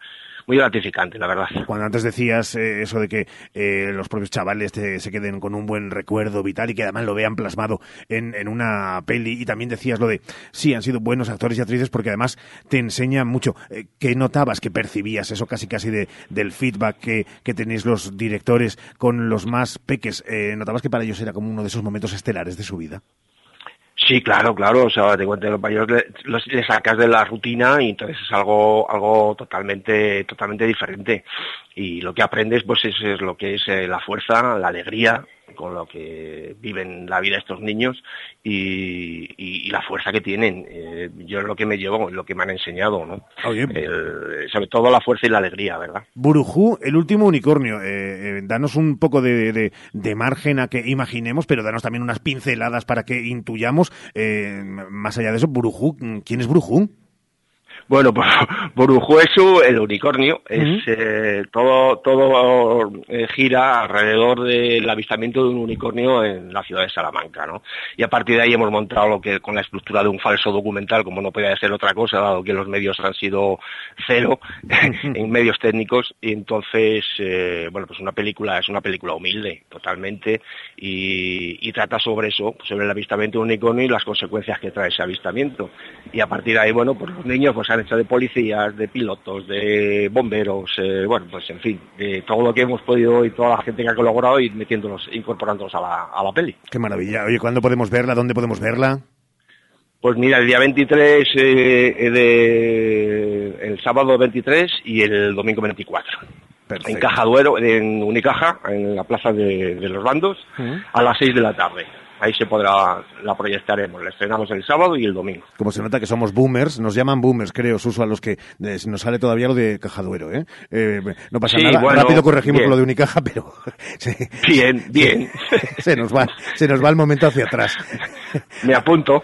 muy gratificante, la verdad. Cuando antes decías eh, eso de que eh, los propios chavales se queden con un buen recuerdo vital y que además lo vean plasmado en, en, una peli, y también decías lo de, sí, han sido buenos actores y actrices porque además te enseñan mucho. Eh, ¿Qué notabas, que percibías eso casi casi de, del feedback que, que tenéis los directores con los más peques? ¿Notabas que para ellos era como uno de esos momentos estelares de su vida? Sí, claro, claro. O sea, te cuento, los mayores le, sacas de la rutina y entonces es algo, algo totalmente, totalmente diferente. Y lo que aprendes, pues es, es lo que es eh, la fuerza, la alegría, con lo que viven la vida estos niños y, la fuerza que tienen. Eh, yo es lo que me llevo, lo que me han enseñado, ¿no? sobre todo la fuerza y la alegría, ¿verdad? Burujú, el último unicornio. Eh, eh, danos un poco de, margen a que imaginemos, pero danos también unas pinceladas para que intuyamos. más allá de eso, Burujú, ¿quién es Burujú? Bueno, por, eso el unicornio, es eh, todo, todo eh, gira alrededor del avistamiento de un unicornio en la ciudad de Salamanca, ¿no? Y a partir de ahí hemos montado lo que con la estructura de un falso documental, como no podía ser otra cosa, dado que los medios han sido cero en medios técnicos, y entonces, eh, bueno, pues una película es una película humilde, totalmente, y, y trata sobre eso, sobre el avistamiento de un unicornio y las consecuencias que trae ese avistamiento. Y a partir de ahí, bueno, pues los niños pues hecho de policías, de pilotos, de bomberos, eh, bueno, pues en fin, de todo lo que hemos podido y toda la gente que ha colaborado y metiéndolos, incorporándolos a la, a la peli. Qué maravilla. Oye, ¿cuándo podemos verla? ¿Dónde podemos verla? Pues mira, el día 23, eh, de, el sábado 23 y el domingo 24. En Cajaduero, en Unicaja, en la plaza de, los bandos, a las 6 de la tarde ahí se podrá, la proyectaremos. La estrenamos el sábado y el domingo. Como se nota que somos boomers, nos llaman boomers, creo, Suso, a los que nos sale todavía lo de Cajaduero, ¿eh? eh no pasa nada, rápido corregimos lo de Unicaja, pero... Bien, bien. se, nos va, se nos va el momento hacia atrás. Me apunto.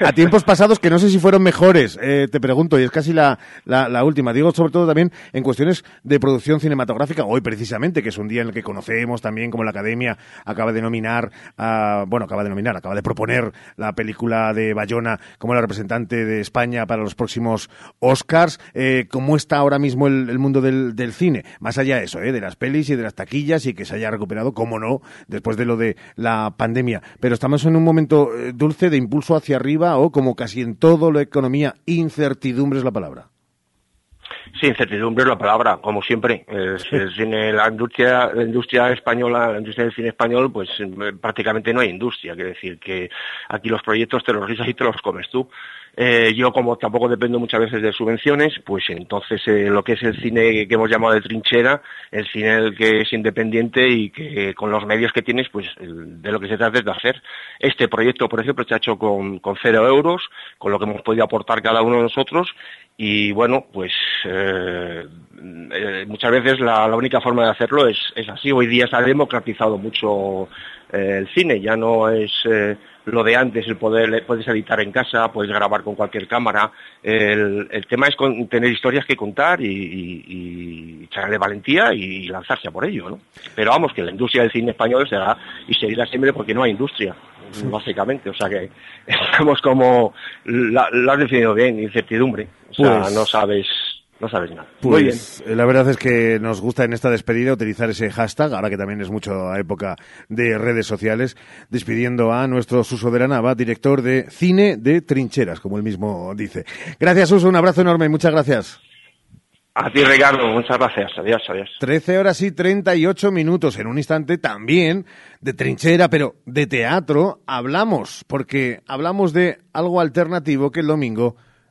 A, tiempos pasados que no sé si fueron mejores, eh, te pregunto, y es casi la, la, última. Digo, sobre todo también en cuestiones de producción cinematográfica, hoy precisamente, que es un día en el que conocemos también como la Academia acaba de nominar a, bueno, acaba de nominar, acaba de proponer la película de Bayona como la representante de España para los próximos Oscars. Eh, ¿Cómo está ahora mismo el, mundo del, cine? Más allá de eso, eh, de las pelis y de las taquillas y que se haya recuperado, cómo no, después de lo de la pandemia. Pero estamos en un momento eh, dulce de impulso hacia arriba o, como casi en todo la economía, incertidumbre es la palabra. Sí, incertidumbre es la palabra, como siempre. la industria, la industria española, la industria del cine español, pues eh, prácticamente no hay industria. Quiere decir que aquí los proyectos te los risas y te los comes tú. Eh, yo como tampoco dependo muchas veces de subvenciones, pues entonces eh, lo que es el cine que hemos llamado de trinchera, el cine que es independiente y que con los medios que tienes, pues de lo que se trata es de hacer. Este proyecto, por ejemplo, se ha hecho con, con cero euros, con lo que hemos podido aportar cada uno de nosotros y bueno, pues eh, eh, muchas veces la, única forma de hacerlo es, es, así. Hoy día se ha democratizado mucho eh, el cine, ya no es lo de antes, el poder, puedes editar en casa, puedes grabar con cualquier cámara. El, tema es tener historias que contar y, echarle valentía y, lanzarse a por ello, ¿no? Pero vamos, que la industria del cine español será y seguirá siempre porque no hay industria, básicamente. O sea que estamos como, lo has definido bien, incertidumbre. O sea, pues no sabes no sabes nada. Muy bien. Pues, eh, la verdad es que nos gusta en esta despedida utilizar ese hashtag, ahora que también es mucho a época de redes sociales, despidiendo a nuestro Suso de la Nava, director de Cine de Trincheras, como él mismo dice. Gracias, Suso, un abrazo enorme, muchas gracias. A ti, Ricardo, muchas gracias. Adiós, adiós. 13 horas y 38 minutos. En un instante también de trinchera, pero de teatro hablamos, porque hablamos de algo alternativo que el domingo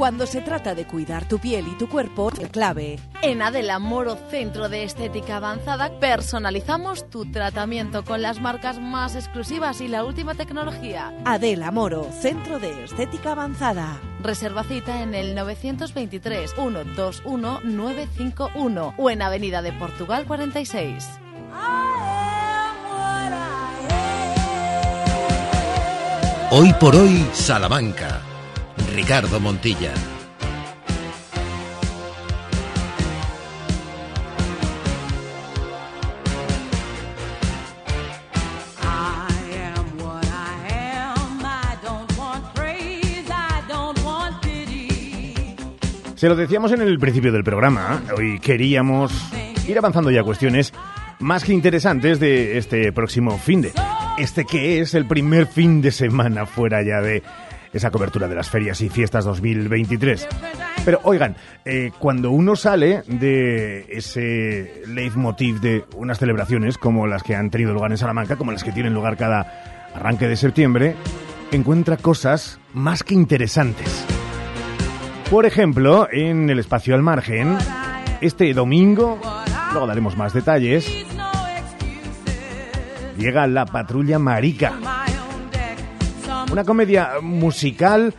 Cuando se trata de cuidar tu piel y tu cuerpo, el clave. En Adela Moro Centro de Estética Avanzada personalizamos tu tratamiento con las marcas más exclusivas y la última tecnología. Adela Moro, Centro de Estética Avanzada. Reserva cita en el 923 121 951 o en Avenida de Portugal 46. Hoy por hoy, Salamanca. Ricardo Montilla. Se lo decíamos en el principio del programa, hoy queríamos ir avanzando ya cuestiones más que interesantes de este próximo fin de. Este que es el primer fin de semana fuera ya de esa cobertura de las ferias y fiestas 2023. Pero oigan, eh, cuando uno sale de ese leitmotiv de unas celebraciones como las que han tenido lugar en Salamanca, como las que tienen lugar cada arranque de septiembre, encuentra cosas más que interesantes. Por ejemplo, en el espacio al margen, este domingo, luego daremos más detalles, llega la patrulla marica. Una comedia musical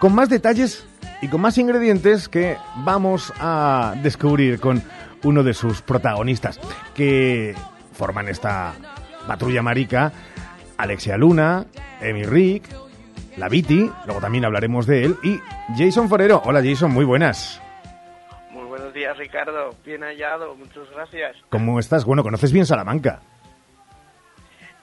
con más detalles y con más ingredientes que vamos a descubrir con uno de sus protagonistas que forman esta patrulla marica, Alexia Luna, Emi Rick, la Viti, luego también hablaremos de él, y Jason Forero. Hola Jason, muy buenas. Muy buenos días Ricardo, bien hallado, muchas gracias. ¿Cómo estás? Bueno, conoces bien Salamanca.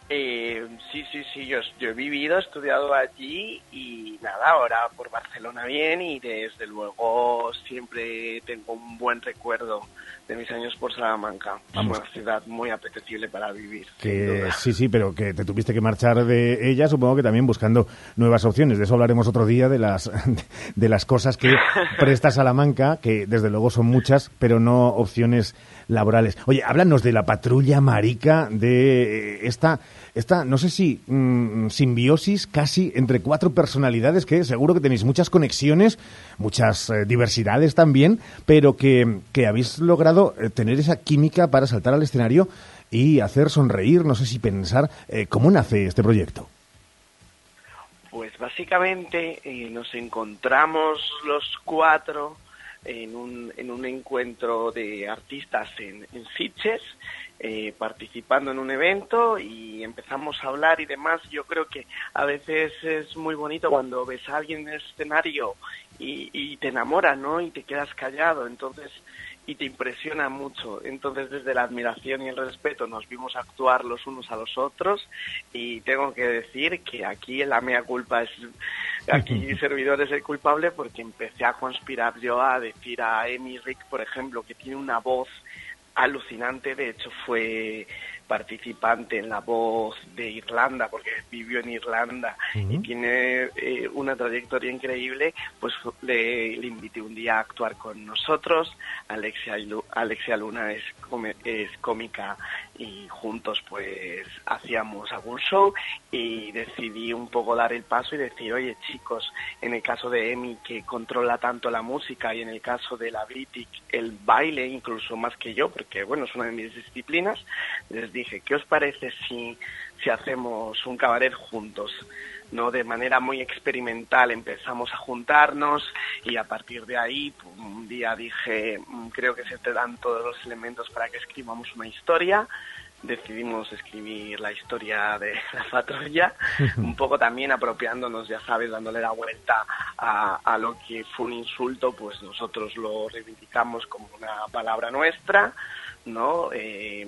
Eh, sí, sí, sí, yo, yo he vivido, he estudiado allí y nada, ahora por Barcelona bien y desde luego siempre tengo un buen recuerdo de mis años por Salamanca. Una ciudad muy apetecible para vivir. Que, sí, sí, pero que te tuviste que marchar de ella, supongo que también buscando nuevas opciones. De eso hablaremos otro día, de las, de las cosas que presta Salamanca, que desde luego son muchas, pero no opciones laborales. Oye, háblanos de la patrulla marica, de eh, esta, esta no sé si mm, simbiosis casi entre cuatro personalidades que seguro que tenéis muchas conexiones, muchas eh, diversidades también, pero que, que habéis logrado eh, tener esa química para saltar al escenario y hacer sonreír, no sé si pensar, ¿cómo nace este proyecto? Pues básicamente nos encontramos los cuatro en un, en un encuentro de artistas en, en Sitges, eh, participando en un evento y empezamos a hablar y demás. Yo creo que a veces es muy bonito cuando ves a alguien en el escenario y, y te enamora, ¿no? Y te quedas callado. Entonces, y te impresiona mucho. Entonces, desde la admiración y el respeto nos vimos actuar los unos a los otros y tengo que decir que aquí la mea culpa es aquí servidor es el culpable porque empecé a conspirar yo a decir a Emi Rick, por ejemplo, que tiene una voz alucinante, de hecho fue participante en La Voz de Irlanda, porque vivió en Irlanda y tiene eh, una trayectoria increíble, pues le, le, invité un día a actuar con nosotros. Alexia, Alexia Luna es, es cómica y juntos pues hacíamos algún show y decidí un poco dar el paso y decir, oye chicos, en el caso de Emi que controla tanto la música y en el caso de la Britic el baile incluso más que yo, porque bueno, es una de mis disciplinas, les dije, ¿qué os parece si, si hacemos un cabaret juntos? No de manera muy experimental empezamos a juntarnos y a partir de ahí un día dije mm, creo que se te dan todos los elementos para que escribamos una historia decidimos escribir la historia de la patrulla, un poco también apropiándonos, ya sabes, dándole la vuelta a, a, lo que fue un insulto, pues nosotros lo reivindicamos como una palabra nuestra, ¿no? Eh,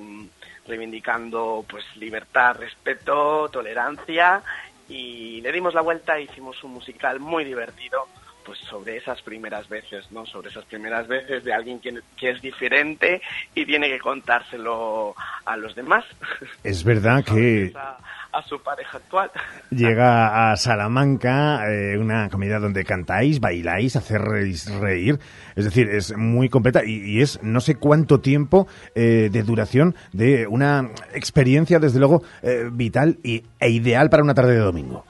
reivindicando pues libertad, respeto, tolerancia y le dimos la vuelta e hicimos un musical muy divertido pues sobre esas primeras veces, ¿no? Sobre esas primeras veces de alguien que, que, es diferente y tiene que contárselo a los demás. Es verdad que... A, su pareja actual. Llega a Salamanca, eh, una comedia donde cantáis, bailáis, hacéis reír. Es decir, es muy completa y, y es no sé cuánto tiempo eh, de duración de una experiencia, desde luego, eh, vital y, e ideal para una tarde de domingo.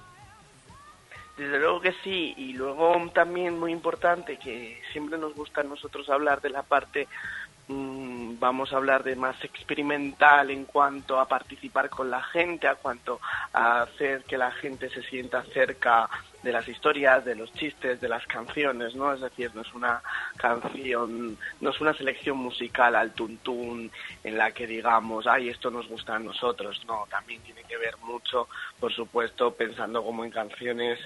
Desde luego que sí, y luego también muy importante que siempre nos gusta a nosotros hablar de la parte, vamos a hablar de más experimental en cuanto a participar con la gente, a cuanto a hacer que la gente se sienta cerca de las historias, de los chistes, de las canciones, ¿no? Es decir, no es una canción, no es una selección musical al tuntún en la que digamos, ay, esto nos gusta a nosotros, no, también tiene que ver mucho, por supuesto, pensando como en canciones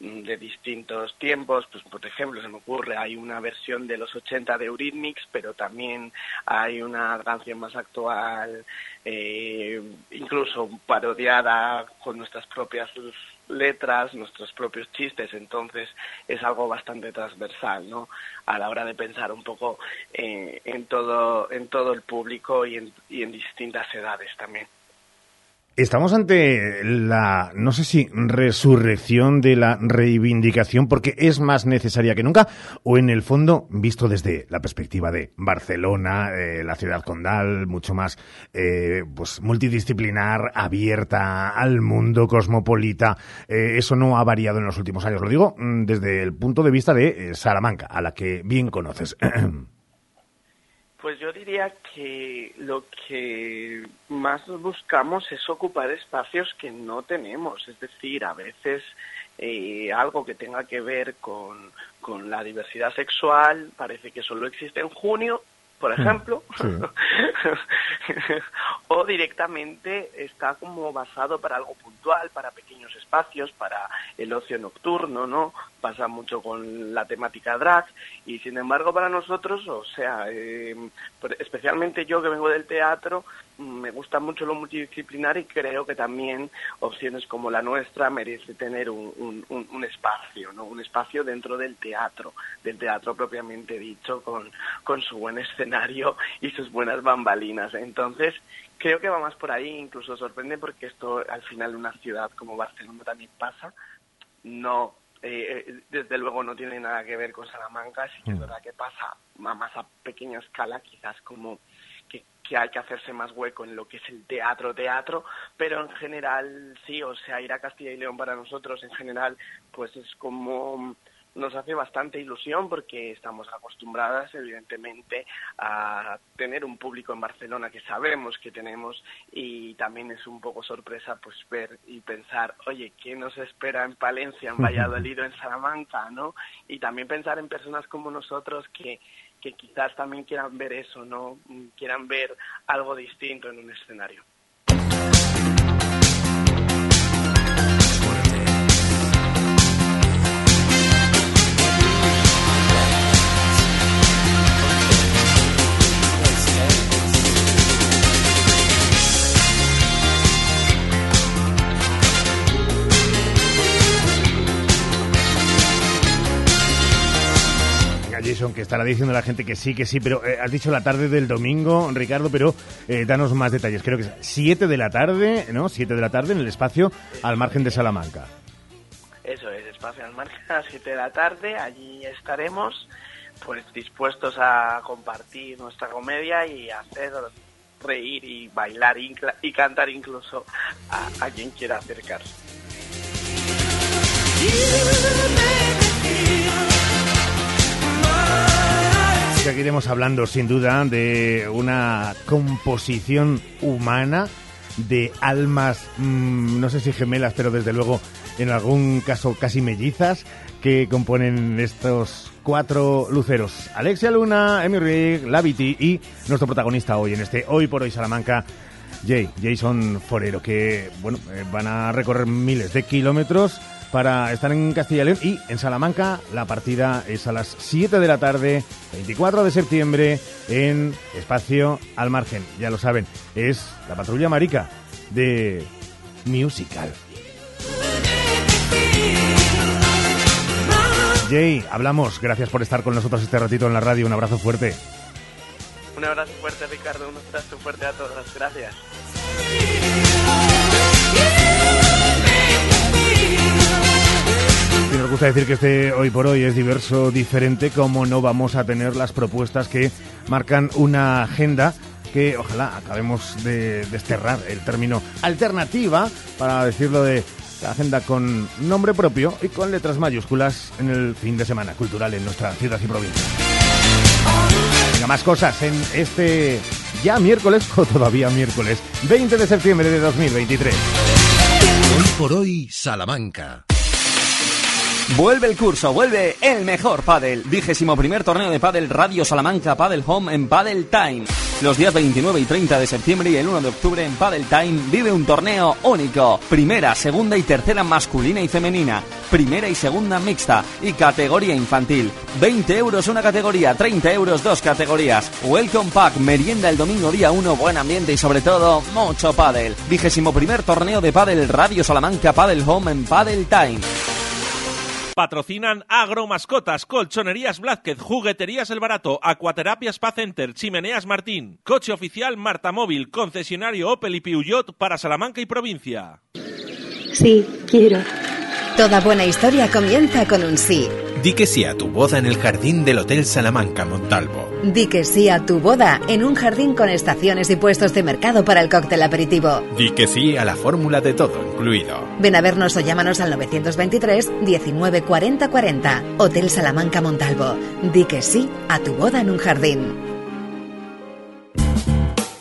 mm, de distintos tiempos, pues por ejemplo, se me ocurre, hay una versión de los 80 de Eurythmics, pero también hay una canción más actual, eh, incluso parodiada con nuestras propias letras, nuestros propios chistes, entonces es algo bastante transversal, ¿no? A la hora de pensar un poco eh, en todo en todo el público y en, y en distintas edades también. Estamos ante la, no sé si resurrección de la reivindicación porque es más necesaria que nunca o en el fondo, visto desde la perspectiva de Barcelona, eh, la ciudad condal, mucho más eh, pues multidisciplinar, abierta al mundo cosmopolita, eh, eso no ha variado en los últimos años. Lo digo mm, desde el punto de vista de Salamanca, a la que bien conoces. Pues yo diría que lo que más buscamos es ocupar espacios que no tenemos, es decir, a veces eh, algo que tenga que ver con, con la diversidad sexual parece que solo existe en junio por ejemplo, sí. o directamente está como basado para algo puntual, para pequeños espacios, para el ocio nocturno, ¿no? Pasa mucho con la temática drag y sin embargo para nosotros, o sea, eh, especialmente yo que vengo del teatro, me gusta mucho lo multidisciplinar y creo que también opciones como la nuestra merece tener un, un, un, espacio, ¿no? Un espacio dentro del teatro, del teatro propiamente dicho, con, con su buen escenario y sus buenas bambalinas. Entonces, creo que va más por ahí, incluso sorprende porque esto al final una ciudad como Barcelona también pasa. No, eh, desde luego no tiene nada que ver con Salamanca, sí que es verdad que pasa a más a pequeña escala, quizás como que hay que hacerse más hueco en lo que es el teatro, teatro, pero en general sí, o sea, ir a Castilla y León para nosotros en general, pues es como nos hace bastante ilusión porque estamos acostumbradas, evidentemente, a tener un público en Barcelona que sabemos que tenemos y también es un poco sorpresa pues ver y pensar, oye, ¿qué nos espera en Palencia, en Valladolid o en Salamanca, no? Y también pensar en personas como nosotros que que quizás también quieran ver eso, ¿no? Quieran ver algo distinto en un escenario. Jason, que estará diciendo a la gente que sí, que sí, pero eh, has dicho la tarde del domingo, Ricardo, pero eh, danos más detalles. Creo que es 7 de la tarde, ¿no? 7 de la tarde en el espacio al margen de Salamanca. Eso es, espacio al margen a 7 de la tarde, allí estaremos pues dispuestos a compartir nuestra comedia y hacer reír y bailar y cantar incluso a, a quien quiera acercarse. Seguiremos hablando sin duda de una composición humana de almas, mm, no sé si gemelas, pero desde luego en algún caso casi mellizas, que componen estos cuatro luceros. Alexia Luna, Emi Rig, Laviti y nuestro protagonista hoy en este Hoy por Hoy Salamanca, Jay, Jason Forero, que bueno, eh, van a recorrer miles de kilómetros para estar en Castilla y León y en Salamanca la partida es a las 7 de la tarde, 24 de septiembre, en Espacio al Margen. Ya lo saben, es la patrulla marica de Musical. Jay, hablamos. Gracias por estar con nosotros este ratito en la radio. Un abrazo fuerte. Un abrazo fuerte, Ricardo. Un abrazo fuerte a todos. Gracias. Y nos gusta decir que este hoy por hoy es diverso, diferente, como no vamos a tener las propuestas que marcan una agenda que ojalá acabemos de desterrar el término alternativa para decirlo de la agenda con nombre propio y con letras mayúsculas en el fin de semana cultural en nuestra ciudad y provincia. Venga, más cosas en este ya miércoles o todavía miércoles 20 de septiembre de 2023. Hoy por hoy, Salamanca. Vuelve el curso, vuelve el mejor pádel. Vigésimo primer torneo de pádel Radio Salamanca Paddle Home en Paddle Time. Los días 29 y 30 de septiembre y el 1 de octubre en Paddle Time vive un torneo único. Primera, segunda y tercera masculina y femenina. Primera y segunda mixta y categoría infantil. 20 euros una categoría, 30 euros dos categorías. Welcome Pack, merienda el domingo día 1, buen ambiente y sobre todo mucho pádel. Vigésimo primer torneo de pádel Radio Salamanca Paddle Home en Paddle Time. Patrocinan Agromascotas, Colchonerías Blázquez, Jugueterías El Barato, Acuaterapia Spa Center, Chimeneas Martín, Coche Oficial Marta Móvil, Concesionario Opel y Peugeot para Salamanca y provincia. Sí, quiero. Toda buena historia comienza con un sí. Di que sí a tu boda en el jardín del Hotel Salamanca Montalvo. Di que sí a tu boda en un jardín con estaciones y puestos de mercado para el cóctel aperitivo. Di que sí a la fórmula de todo incluido. Ven a vernos o llámanos al 923 19 40 40. Hotel Salamanca Montalvo. Di que sí a tu boda en un jardín.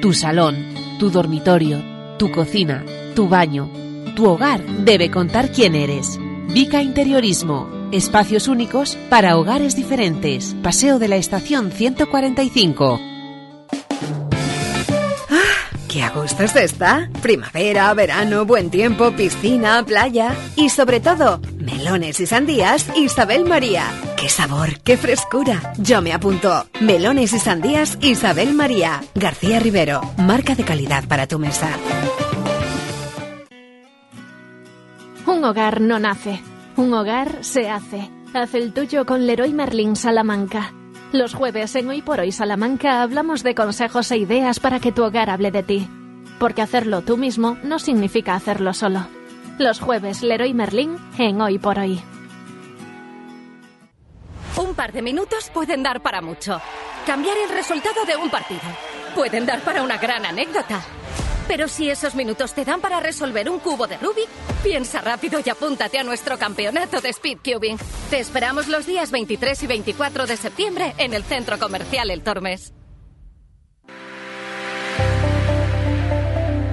Tu salón, tu dormitorio, tu cocina, tu baño, tu hogar debe contar quién eres. Vica Interiorismo. Espacios únicos para hogares diferentes. Paseo de la Estación 145. ¡Qué a gusto se está! Primavera, verano, buen tiempo, piscina, playa y sobre todo, melones y sandías Isabel María. ¡Qué sabor, qué frescura! Yo me apunto. Melones y sandías Isabel María. García Rivero, marca de calidad para tu mesa. Un hogar no nace, un hogar se hace. Haz el tuyo con Leroy Merlin Salamanca. Los jueves en Hoy por Hoy Salamanca hablamos de consejos e ideas para que tu hogar hable de ti. Porque hacerlo tú mismo no significa hacerlo solo. Los jueves Leroy Merlin en Hoy por Hoy. Un par de minutos pueden dar para mucho. Cambiar el resultado de un partido. Pueden dar para una gran anécdota. Pero si esos minutos te dan para resolver un cubo de Rubik, piensa rápido y apúntate a nuestro campeonato de Speed Cubing. Te esperamos los días 23 y 24 de septiembre en el Centro Comercial El Tormes.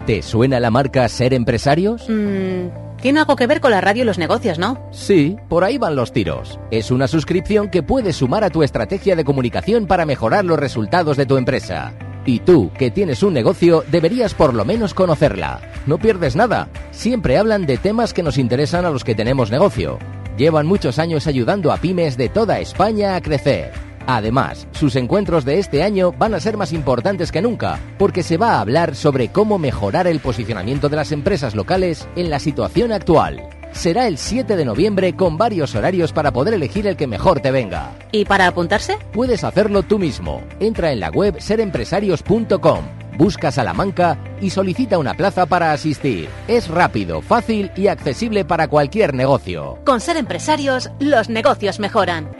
¿Te suena la marca Ser Empresarios? Mm, Tiene algo que ver con la radio y los negocios, ¿no? Sí, por ahí van los tiros. Es una suscripción que puedes sumar a tu estrategia de comunicación para mejorar los resultados de tu empresa. Y tú, que tienes un negocio, deberías por lo menos conocerla. No pierdes nada. Siempre hablan de temas que nos interesan a los que tenemos negocio. Llevan muchos años ayudando a pymes de toda España a crecer. Además, sus encuentros de este año van a ser más importantes que nunca, porque se va a hablar sobre cómo mejorar el posicionamiento de las empresas locales en la situación actual. Será el 7 de noviembre con varios horarios para poder elegir el que mejor te venga. ¿Y para apuntarse? Puedes hacerlo tú mismo. Entra en la web serempresarios.com, busca Salamanca y solicita una plaza para asistir. Es rápido, fácil y accesible para cualquier negocio. Con Ser Empresarios, los negocios mejoran.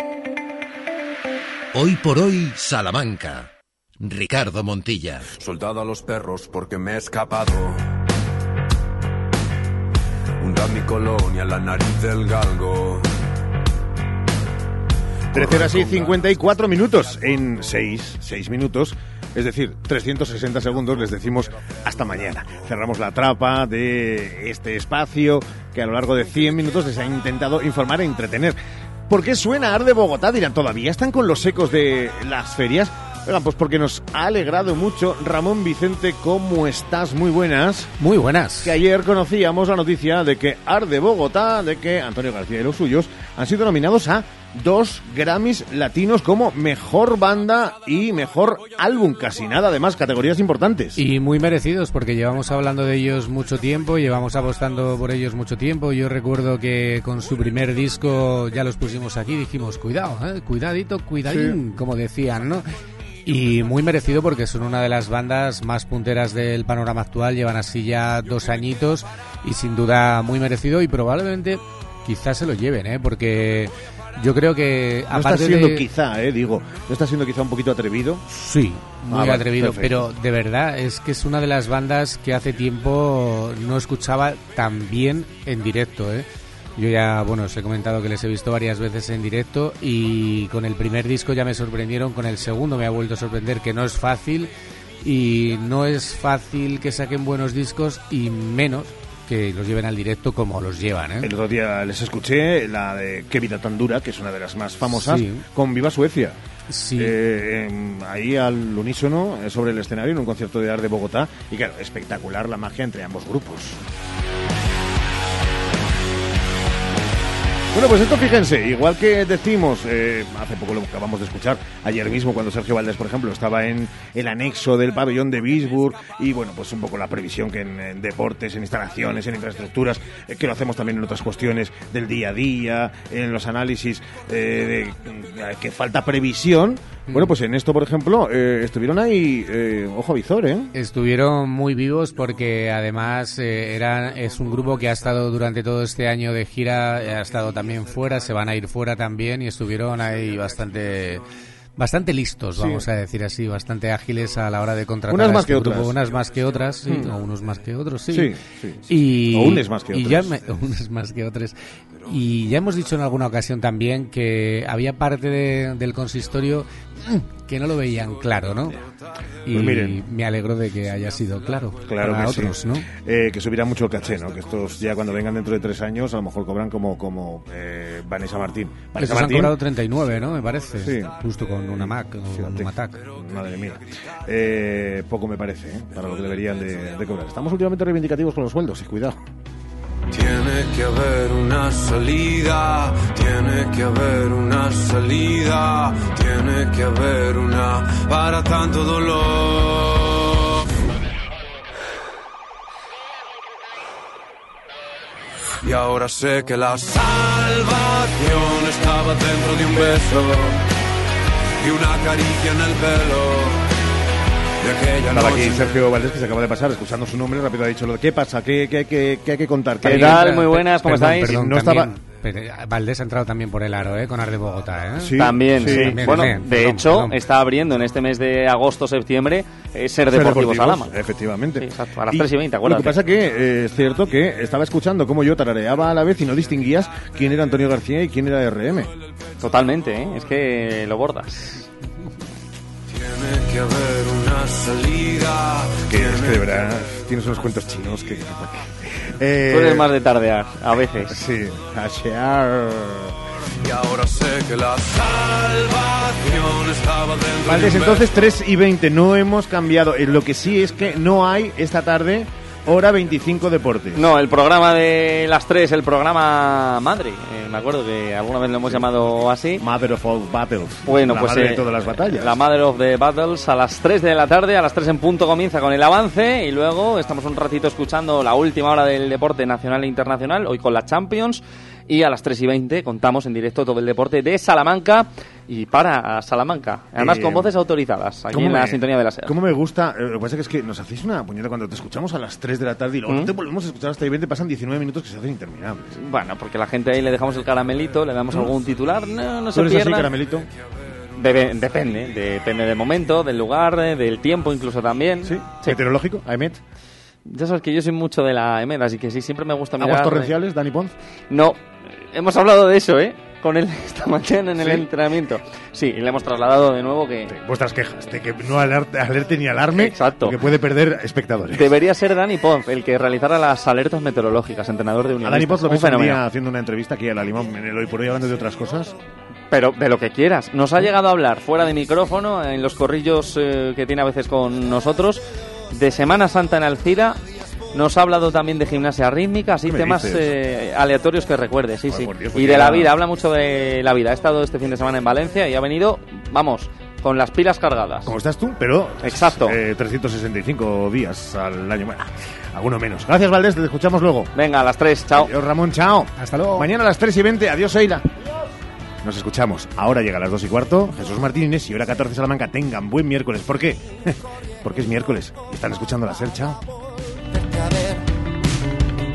Hoy por hoy, Salamanca. Ricardo Montilla. Soldado a los perros porque me he escapado. Mi colonia, la nariz del galgo. 13 horas y 54 minutos. En 6, 6 minutos, es decir, 360 segundos, les decimos hasta mañana. Cerramos la trapa de este espacio que a lo largo de 100 minutos les ha intentado informar e entretener. ¿Por qué suena Arde Bogotá? Dirán, ¿todavía están con los ecos de las ferias? Oigan, pues porque nos ha alegrado mucho. Ramón Vicente, ¿cómo estás? Muy buenas. Muy buenas. Que ayer conocíamos la noticia de que Arde Bogotá, de que Antonio García y los suyos han sido nominados a dos Grammys latinos como mejor banda y mejor álbum. Casi nada, además, categorías importantes. Y muy merecidos, porque llevamos hablando de ellos mucho tiempo, llevamos apostando por ellos mucho tiempo. Yo recuerdo que con su primer disco ya los pusimos aquí, dijimos, cuidado, eh, cuidadito, cuidadín, como decían, ¿no? Y muy merecido porque son una de las bandas más punteras del panorama actual, llevan así ya dos añitos y sin duda muy merecido y probablemente quizás se lo lleven, ¿eh? porque yo creo que no está siendo quizá, eh, digo, no está siendo quizá un poquito atrevido. Sí, muy ah, atrevido, pero de verdad es que es una de las bandas que hace tiempo no escuchaba tan bien en directo, ¿eh? Yo ya, bueno, os he comentado que les he visto varias veces en directo y con el primer disco ya me sorprendieron, con el segundo me ha vuelto a sorprender que no es fácil y no es fácil que saquen buenos discos y menos que los lleven al directo como los llevan. ¿eh? El otro día les escuché la de Qué vida tan dura, que es una de las más famosas, con Viva Suecia. Sí. Eh, ahí al unísono eh, sobre el escenario en un concierto de arte de Bogotá y claro, espectacular la magia entre ambos grupos. Bueno, pues esto fíjense, igual que decimos, eh, hace poco lo acabamos de escuchar, ayer mismo cuando Sergio Valdés, por ejemplo, estaba en el anexo del pabellón de Bisburg y bueno, pues un poco la previsión que en, deportes, en instalaciones, en infraestructuras, eh, que lo hacemos también en otras cuestiones del día a día, en los análisis eh, de que falta previsión. Bueno, pues en esto, por ejemplo, estuvieron ahí, ojo a visor, ¿eh? Estuvieron muy vivos porque además era, es un grupo que ha estado durante todo este año de gira, ha estado también fuera, se van a ir fuera también y estuvieron ahí bastante bastante listos, vamos a decir así, bastante ágiles a la hora de contratar. Unas a más este que otras. Unas más que otras, sí, o unos más que otros, sí. Sí, sí, Y, o unes más que y otras. ya me- unas más que otras. Y ya hemos dicho en alguna ocasión también que había parte de- del consistorio mm, que no lo veían claro, ¿no? Y Pues miren. me alegro de que haya sido claro. Claro para que otros, sí. ¿no? Eh, que subirá mucho el caché, ¿no? Que estos ya cuando vengan dentro de tres años a lo mejor cobran como, como eh, Vanessa Martín. Vanessa Estos han Martín, cobrado 39, ¿no? Me parece. Sí. Justo con una Mac o un Matac. madre mía. Eh, poco me parece, ¿eh? Para lo que deberían de, de cobrar. Estamos últimamente reivindicativos con los sueldos, y cuidado. Tiene que haber una salida, tiene que haber una salida, tiene que haber una para tanto dolor. Y ahora sé que la salvación estaba dentro de un beso y una caricia en el pelo. De Estaba aquí. Sergio Valdés, que se acaba de pasar, escuchando su nombre, rápido ha dicho lo de ¿qué pasa? ¿Qué, qué, qué, qué hay que contar? También hay- entra- per- perdón, perdón, no estaba... eh, Valdés ha entrado también por el aro, ¿eh? Con Arde Bogotá, ¿eh? También, sí. También, Bueno, también, de perdón, hecho, perdón. está abriendo en este mes de agosto-septiembre eh, Ser Ser Deportivo Salama. Efectivamente. Sí, exacto, a las 3 y 20, Lo acuérdate. que pasa que eh, es cierto que estaba escuchando cómo yo tarareaba a la vez y no distinguías quién era Antonio García y quién era RM. Totalmente, ¿eh? es que lo bordas. Tiene que haber salida. Que es que de verdad tienes unos cuentos chinos que... Eh, Tú eres más de tardear, a veces. Sí, asear. Y ahora sé que la salvación estaba dentro un entonces beso. 3 y 20, no hemos cambiado. Eh, Lo que sí es que no hay esta tarde hora 25 deportes. No, el programa de las tres, el programa madre. eh, me acuerdo que alguna vez lo hemos llamado así. Mother of all battles. Bueno, la pues madre eh, de todas las batallas. La Mother of the Battles a las 3 de la tarde, a las 3 en punto comienza con el avance y luego estamos un ratito escuchando la última hora del deporte nacional e internacional, hoy con la Champions y a las 3 y 20 contamos en directo todo el deporte de Salamanca y para Salamanca, además Eh, con voces autorizadas aquí ¿Cómo en la me- sintonía de la SER. ¿Cómo me gusta? eh, Lo que pasa es que nos hacéis una puñeta cuando te escuchamos a las 3 de la tarde y luego ¿Mm? te volvemos a escuchar hasta y 20, pasan 19 minutos que se hacen interminables. Bueno, porque la gente ahí le dejamos el caramelito, le damos algún titular, no, no ¿Tú se eres así, caramelito? Debe- depende, depende del momento, del lugar, eh, del tiempo incluso también. Sí. ¿Meteorológico? ¿Aemet? Ya sabes que yo soy mucho de la EMED, así que sí, siempre me gusta mirar... ¿Aguas torrenciales, Dani Pons? No, hemos hablado de eso, ¿eh? Con él esta mañana en el ¿Sí? entrenamiento. Sí, y le hemos trasladado de nuevo que... Vuestras quejas, de que no alerte, alerte ni alarme, Exacto. porque puede perder espectadores. Debería ser Dani Pons el que realizara las alertas meteorológicas, entrenador de A Unión. Dani Pons lo ves un día haciendo una entrevista aquí a la Limón en el Hoy por Hoy hablando de otras cosas. Pero de lo que quieras. Nos ha llegado a hablar fuera de micrófono, en los corrillos eh, que tiene a veces con nosotros, de Semana Santa en Alcira. Nos ha hablado también de gimnasia rítmica, así ¿Qué me temas eh, aleatorios que recuerde, sí, sí. Dios, y pues de la vida, habla mucho de la vida. Ha estado este fin de semana en Valencia y ha venido, vamos, con las pilas cargadas. Como estás tú, pero Exacto. eh, 365 días al año. Bueno, alguno menos. Gracias, Valdés, te escuchamos luego. Venga, a las 3, chao. Adiós, Ramón, chao. Hasta luego. Mañana a las 3 y 20, adiós, Eila. Nos escuchamos. Ahora llega a las 2 y cuarto. Jesús Martínez y hora 14 Salamanca. Tengan buen miércoles. ¿Por qué? Porque es miércoles. Están escuchando la SER. Chao.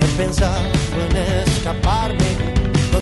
He pensado en escaparme